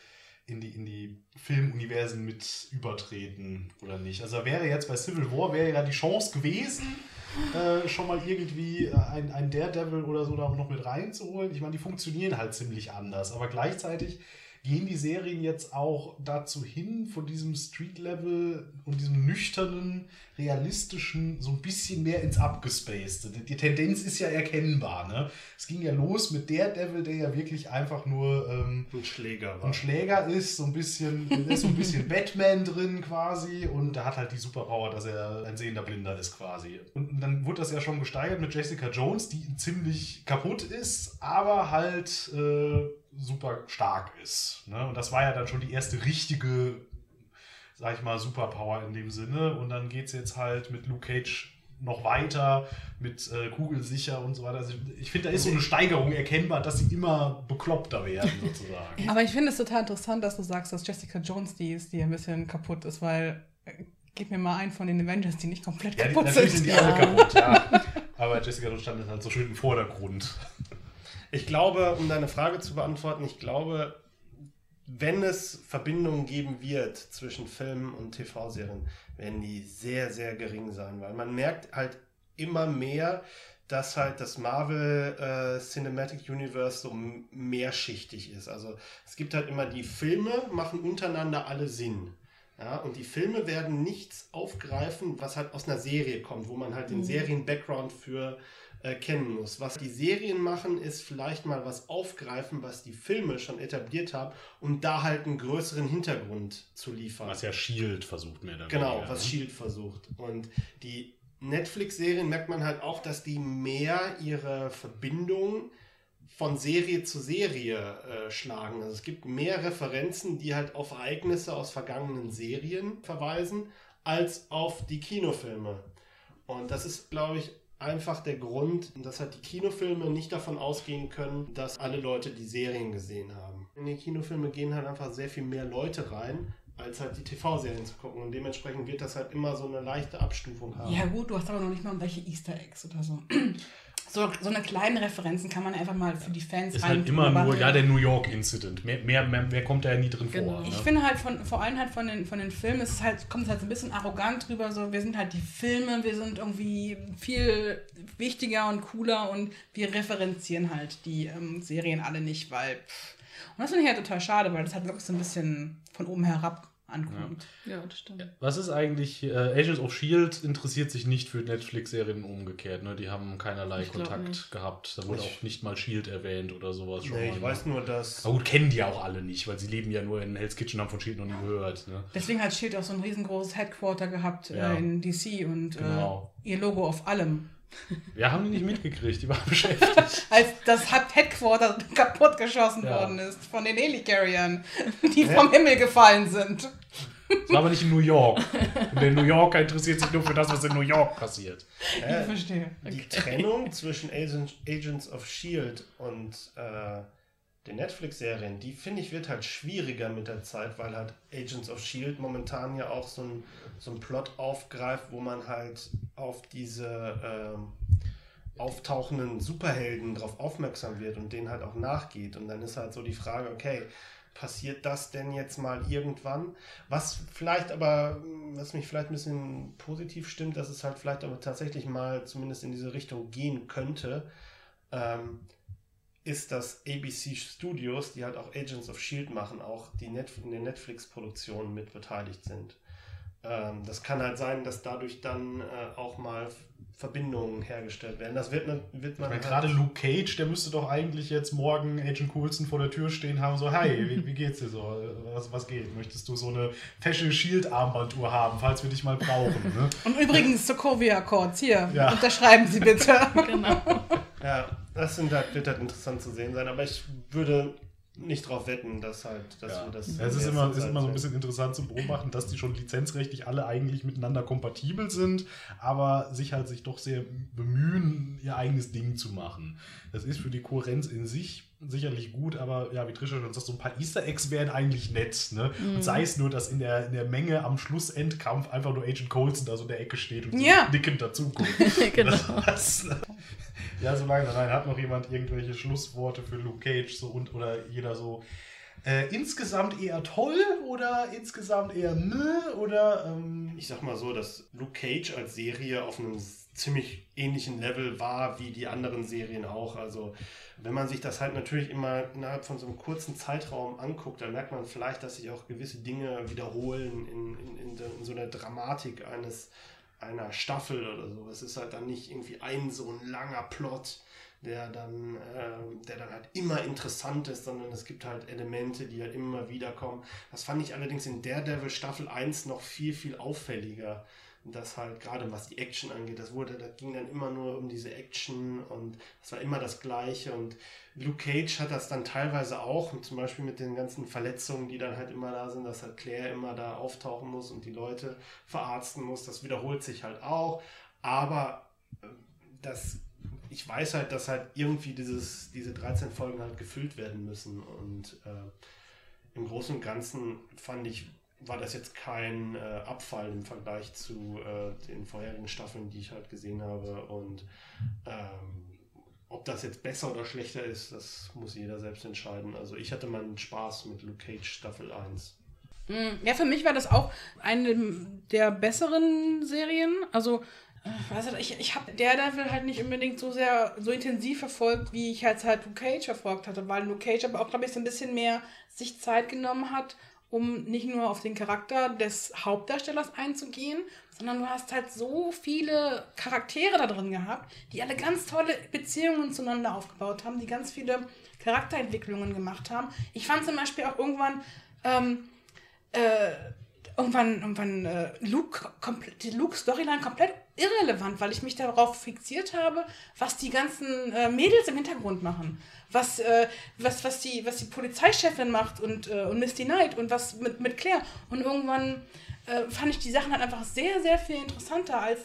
in die, in die Filmuniversen mit übertreten oder nicht. Also wäre jetzt bei Civil War wäre ja die Chance gewesen, äh, schon mal irgendwie äh, ein, ein Daredevil oder so da noch mit reinzuholen. Ich meine, die funktionieren halt ziemlich anders, aber gleichzeitig gehen die Serien jetzt auch dazu hin, von diesem Street-Level und diesem nüchternen, realistischen so ein bisschen mehr ins Abgespacede. Die, die Tendenz ist ja erkennbar. Ne? Es ging ja los mit Daredevil, der ja wirklich einfach nur ähm, Ein Schläger war. ein Schläger ist, so ein bisschen, ist so ein bisschen Batman drin quasi und der hat halt die Superpower, dass er ein sehender Blinder ist quasi. Und dann wurde das ja schon gesteigert mit Jessica Jones, die ziemlich kaputt ist, aber halt äh, super stark ist. Ne? Und das war ja dann schon die erste richtige, sag ich mal, Superpower in dem Sinne. Und dann geht es jetzt halt mit Luke Cage noch weiter mit äh, Kugelsicher und so weiter. Also ich finde, da ist so eine Steigerung erkennbar, dass sie immer bekloppter werden, sozusagen. Aber ich finde es total interessant, dass du sagst, dass Jessica Jones die ist, die ein bisschen kaputt ist, weil äh, gib mir mal einen von den Avengers, die nicht komplett Ja, die, kaputt natürlich sind. sind die alle kaputt, ja. Aber Jessica Jones stand halt so schön im Vordergrund. Ich glaube, um deine Frage zu beantworten, ich glaube, wenn es Verbindungen geben wird zwischen Filmen und TV-Serien, werden die sehr, sehr gering sein, weil man merkt halt immer mehr, dass halt das Marvel äh, Cinematic Universe so mehrschichtig ist. Also es gibt halt immer die Filme, machen untereinander alle Sinn. Ja, und die Filme werden nichts aufgreifen, was halt aus einer Serie kommt, wo man halt den Serien-Background für äh, kennen muss. Was die Serien machen, ist vielleicht mal was aufgreifen, was die Filme schon etabliert haben, um da halt einen größeren Hintergrund zu liefern. Was ja Shield versucht mehr damit. Genau, was Shield versucht. Und die Netflix-Serien merkt man halt auch, dass die mehr ihre Verbindung von Serie zu Serie äh, schlagen. Also es gibt mehr Referenzen, die halt auf Ereignisse aus vergangenen Serien verweisen, als auf die Kinofilme. Und das ist, glaube ich, einfach der Grund, dass halt die Kinofilme nicht davon ausgehen können, dass alle Leute die Serien gesehen haben. In die Kinofilme gehen halt einfach sehr viel mehr Leute rein, als halt die TV-Serien zu gucken. Und dementsprechend wird das halt immer so eine leichte Abstufung haben. Ja gut, du hast aber noch nicht mal welche Easter Eggs oder so. So, so eine kleine Referenzen kann man einfach mal für die Fans Ist halt immer nur, ja, der New York Incident. Mehr, mehr, mehr, mehr kommt da ja nie drin Genau. vor. Ne? Ich finde halt von, vor allem halt von den, von den Filmen, es halt, kommt es halt so ein bisschen arrogant drüber, so wir sind halt die Filme, wir sind irgendwie viel wichtiger und cooler und wir referenzieren halt die ähm, Serien alle nicht, weil pff. und das finde ich halt total schade, weil das halt wirklich so ein bisschen von oben herab ankommt. Ja, das stimmt. Was ist eigentlich, äh, Agents of S.H.I.E.L.D. interessiert sich nicht für Netflix-Serien umgekehrt, ne? Die haben keinerlei Ich Kontakt gehabt. Da wurde Ich- auch nicht mal S.H.I.E.L.D. erwähnt oder sowas schon Nee, ich weiß nur, dass. Aber gut, kennen die ja auch alle nicht, weil sie leben ja nur in Hell's Kitchen, haben von S.H.I.E.L.D. noch nie gehört. Ne? Deswegen hat Shield auch so ein riesengroßes Headquarter gehabt Ja. äh, in DC und Genau. äh, ihr Logo auf allem. Wir haben die nicht mitgekriegt, die waren beschäftigt. Als das Headquarter kaputtgeschossen Ja. worden ist von den Helicarriern, die vom Himmel gefallen sind. Das war aber nicht in New York. Und der New Yorker interessiert sich nur für das, was in New York passiert. Ich verstehe. Die Trennung zwischen Agent, Agents of Shield und äh, den Netflix-Serien, die finde ich wird halt schwieriger mit der Zeit, weil halt Agents of Shield momentan ja auch so ein, so ein Plot aufgreift, wo man halt auf diese ähm, auftauchenden Superhelden drauf aufmerksam wird und denen halt auch nachgeht. Und dann ist halt so die Frage, okay, passiert das denn jetzt mal irgendwann? Was vielleicht aber, was mich vielleicht ein bisschen positiv stimmt, dass es halt vielleicht aber tatsächlich mal zumindest in diese Richtung gehen könnte, ähm, ist, dass ABC Studios, die halt auch Agents of Shield machen, auch die Net in den Netflix-Produktionen mit beteiligt sind. Ähm, das kann halt sein, dass dadurch dann äh, auch mal Verbindungen hergestellt werden. Das wird, ne- wird Ich man meine, halt- gerade Luke Cage, der müsste doch eigentlich jetzt morgen Agent Coulson vor der Tür stehen haben, so, hi, wie, wie geht's dir so? Was, was geht? Möchtest du so eine Fashion Shield Armbanduhr haben, falls wir dich mal brauchen? Ne? Und übrigens Sokovia Accords, hier, Ja. unterschreiben Sie bitte. Genau. Ja, das sind halt, wird halt interessant zu sehen sein, aber ich würde nicht drauf wetten, dass halt, dass Ja. wir das. Es in ist immer, ist immer so ein bisschen interessant zu beobachten, dass die schon lizenzrechtlich alle eigentlich miteinander kompatibel sind, aber sich halt sich doch sehr bemühen, ihr eigenes Ding zu machen. Das ist für die Kohärenz in sich sicherlich gut, aber ja, wie Trisha schon sagt, so ein paar Easter Eggs wären eigentlich nett. Ne? Und sei es nur, dass in der, in der Menge am Schlussendkampf einfach nur Agent Coulson da so in der Ecke steht und so Ja. nickend dazuguckt. genau. Das, ja, solange, nein, hat noch jemand irgendwelche Schlussworte für Luke Cage so und oder jeder so äh, insgesamt eher toll oder insgesamt eher nö oder ähm, Ich sag mal so, dass Luke Cage als Serie auf einem ziemlich ähnlichen Level war wie die anderen Serien auch. Also wenn man sich das halt natürlich immer innerhalb von so einem kurzen Zeitraum anguckt, dann merkt man vielleicht, dass sich auch gewisse Dinge wiederholen in, in, in, in so einer Dramatik eines einer Staffel oder so. Es ist halt dann nicht irgendwie ein so ein langer Plot, der dann, ähm, der dann halt immer interessant ist, sondern es gibt halt Elemente, die halt immer wieder kommen. Das fand ich allerdings in Daredevil Staffel 1 noch viel, viel auffälliger. Das halt gerade was die Action angeht, das wurde, das ging dann immer nur um diese Action und es war immer das Gleiche. Und Luke Cage hat das dann teilweise auch, zum Beispiel mit den ganzen Verletzungen, die dann halt immer da sind, dass halt Claire immer da auftauchen muss und die Leute verarzten muss. Das wiederholt sich halt auch, aber äh, das, ich weiß halt, dass halt irgendwie dieses, diese 13 Folgen halt gefüllt werden müssen. Und äh, im Großen und Ganzen fand ich, war das jetzt kein äh, Abfall im Vergleich zu äh, den vorherigen Staffeln, die ich halt gesehen habe und ähm, ob das jetzt besser oder schlechter ist, das muss jeder selbst entscheiden. Also ich hatte meinen Spaß mit Luke Cage Staffel 1. Mm, Ja, für mich war das auch eine der besseren Serien. Also, nicht, ich, ich habe Daredevil halt nicht unbedingt so sehr, so intensiv verfolgt, wie ich jetzt halt Luke Cage verfolgt hatte, weil Luke Cage aber auch, glaube ich, so ein bisschen mehr sich Zeit genommen hat, um nicht nur auf den Charakter des Hauptdarstellers einzugehen, sondern du hast halt so viele Charaktere da drin gehabt, die alle ganz tolle Beziehungen zueinander aufgebaut haben, die ganz viele Charakterentwicklungen gemacht haben. Ich fand zum Beispiel auch irgendwann, ähm, äh, irgendwann, irgendwann äh, Luke, komple- die Luke-Storyline komplett irrelevant, weil ich mich darauf fixiert habe, was die ganzen äh, Mädels im Hintergrund machen. Was, äh, was, was, die, was die Polizeichefin macht und, äh, und Misty Knight und was mit, mit Claire. Und irgendwann äh, fand ich die Sachen halt einfach sehr, sehr viel interessanter als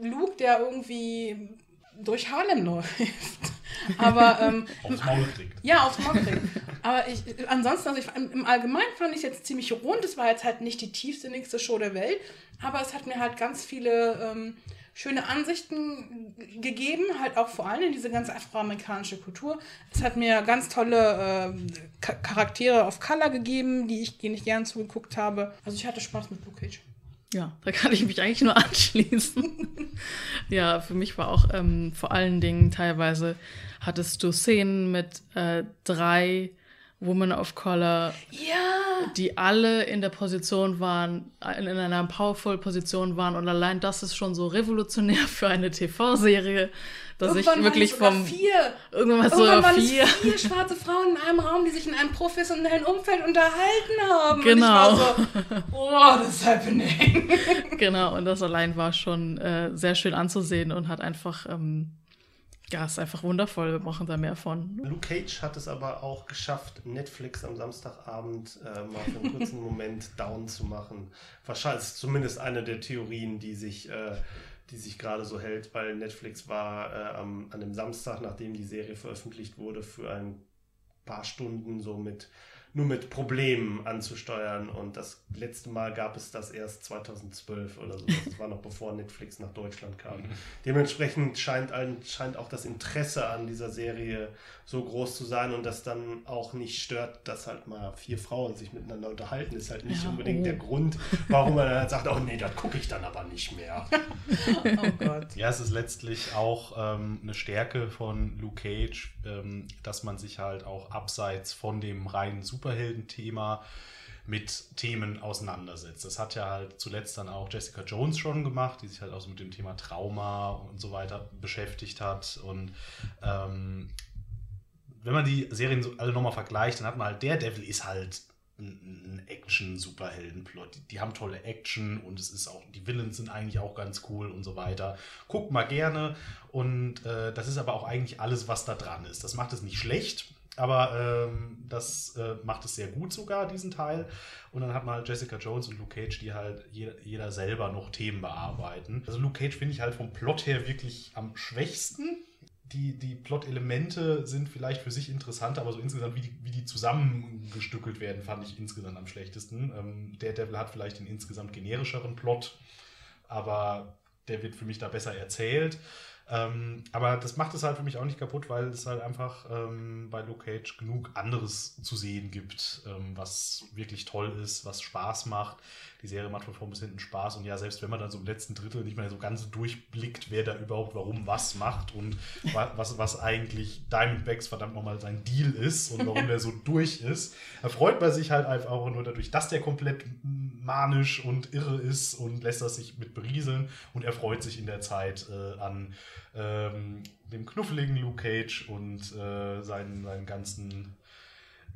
Luke, der irgendwie durch Harlem läuft. Aber ähm, aufs Maul kriegt. ja, aufs Maul kriegen. Aber ich, ansonsten, also ich, im, Allgemeinen fand ich es jetzt ziemlich rund. Es war jetzt halt nicht die tiefsinnigste Show der Welt, aber es hat mir halt ganz viele ähm, schöne Ansichten gegeben, halt auch vor allem in diese ganze afroamerikanische Kultur. Es hat mir ganz tolle Cha- Charaktere auf Color gegeben, die ich, denen ich gerne zugeguckt habe. Also ich hatte Spaß mit Luke Cage. Ja, da kann ich mich eigentlich nur anschließen. ja, für mich war auch ähm, vor allen Dingen teilweise hattest du Szenen mit äh, drei Women of Color, Ja! die alle in der Position waren, in, in einer Powerful-Position waren. Und allein das ist schon so revolutionär für eine TV-Serie, dass Irgendwann ich wirklich vom. vier. Irgendwann war es Irgendwann sogar waren vier. es vier schwarze Frauen in einem Raum, die sich in einem professionellen Umfeld unterhalten haben. Genau. Und ich war so, oh, das ist happening. Genau, und das allein war schon äh, sehr schön anzusehen und hat einfach, ähm, ja, ist einfach wundervoll. Wir brauchen da mehr von. Luke Cage hat es aber auch geschafft, Netflix am Samstagabend äh, mal für einen kurzen Moment down zu machen. Wahrscheinlich ist zumindest eine der Theorien, die sich, äh, die sich gerade so hält, weil Netflix war äh, am, an dem Samstag, nachdem die Serie veröffentlicht wurde, für ein paar Stunden so mit nur mit Problemen anzusteuern. Und das letzte Mal gab es das erst 2012 oder so. Das war noch bevor Netflix nach Deutschland kam. Dementsprechend scheint, ein, scheint auch das Interesse an dieser Serie so groß zu sein und das dann auch nicht stört, dass halt mal vier Frauen sich miteinander unterhalten. Ist halt nicht Ja, unbedingt oh. der Grund, warum man dann halt sagt, oh nee, das gucke ich dann aber nicht mehr. Oh Gott. Ja, es ist letztlich auch ähm, eine Stärke von Luke Cage, ähm, dass man sich halt auch abseits von dem reinen Superhelden-Thema mit Themen auseinandersetzt. Das hat ja halt zuletzt dann auch Jessica Jones schon gemacht, die sich halt auch so mit dem Thema Trauma und so weiter beschäftigt hat. Und ähm, wenn man die Serien so alle nochmal vergleicht, dann hat man halt Daredevil ist halt ein ein Action-Superhelden-Plot. Die, die haben tolle Action und es ist auch, die Villains sind eigentlich auch ganz cool und so weiter. Guckt mal gerne und äh, das ist aber auch eigentlich alles, was da dran ist. Das macht es nicht schlecht, aber ähm, das äh, macht es sehr gut sogar, diesen Teil. Und dann hat man halt Jessica Jones und Luke Cage, die halt jeder, jeder selber noch Themen bearbeiten. Also Luke Cage finde ich halt vom Plot her wirklich am schwächsten die, die Plot-Elemente sind vielleicht für sich interessant, aber so insgesamt, wie die, wie die zusammengestückelt werden, fand ich insgesamt am schlechtesten. Ähm, Daredevil hat vielleicht den insgesamt generischeren Plot, aber der wird für mich da besser erzählt. Ähm, aber das macht es halt für mich auch nicht kaputt, weil es halt einfach ähm, bei Luke Cage genug anderes zu sehen gibt, ähm, was wirklich toll ist, was Spaß macht. Die Serie macht von vorn bis hinten Spaß und ja, selbst wenn man dann so im letzten Drittel nicht mehr so ganz durchblickt, wer da überhaupt warum was macht und wa was, was eigentlich Diamondbacks verdammt nochmal sein Deal ist und warum der so durch ist, da freut man sich halt einfach auch nur dadurch, dass der komplett manisch und irre ist und lässt das sich mit berieseln und er freut sich in der Zeit äh, an ähm, dem knuffeligen Luke Cage und äh, seinen, seinen ganzen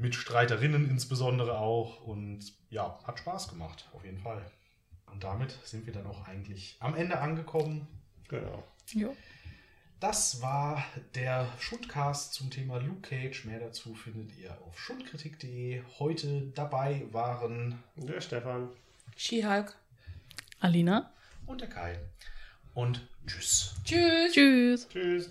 Mitstreiterinnen insbesondere auch. Und ja, hat Spaß gemacht, auf jeden Fall. Und damit sind wir dann auch eigentlich am Ende angekommen. Genau. Jo. Das war der Schundcast zum Thema Luke Cage. Mehr dazu findet ihr auf schundkritik.de. Heute dabei waren Der Stefan. She-Hulk. Alina. und der Kai. Und tschüss. Tschüss. Tschüss. Tschüss.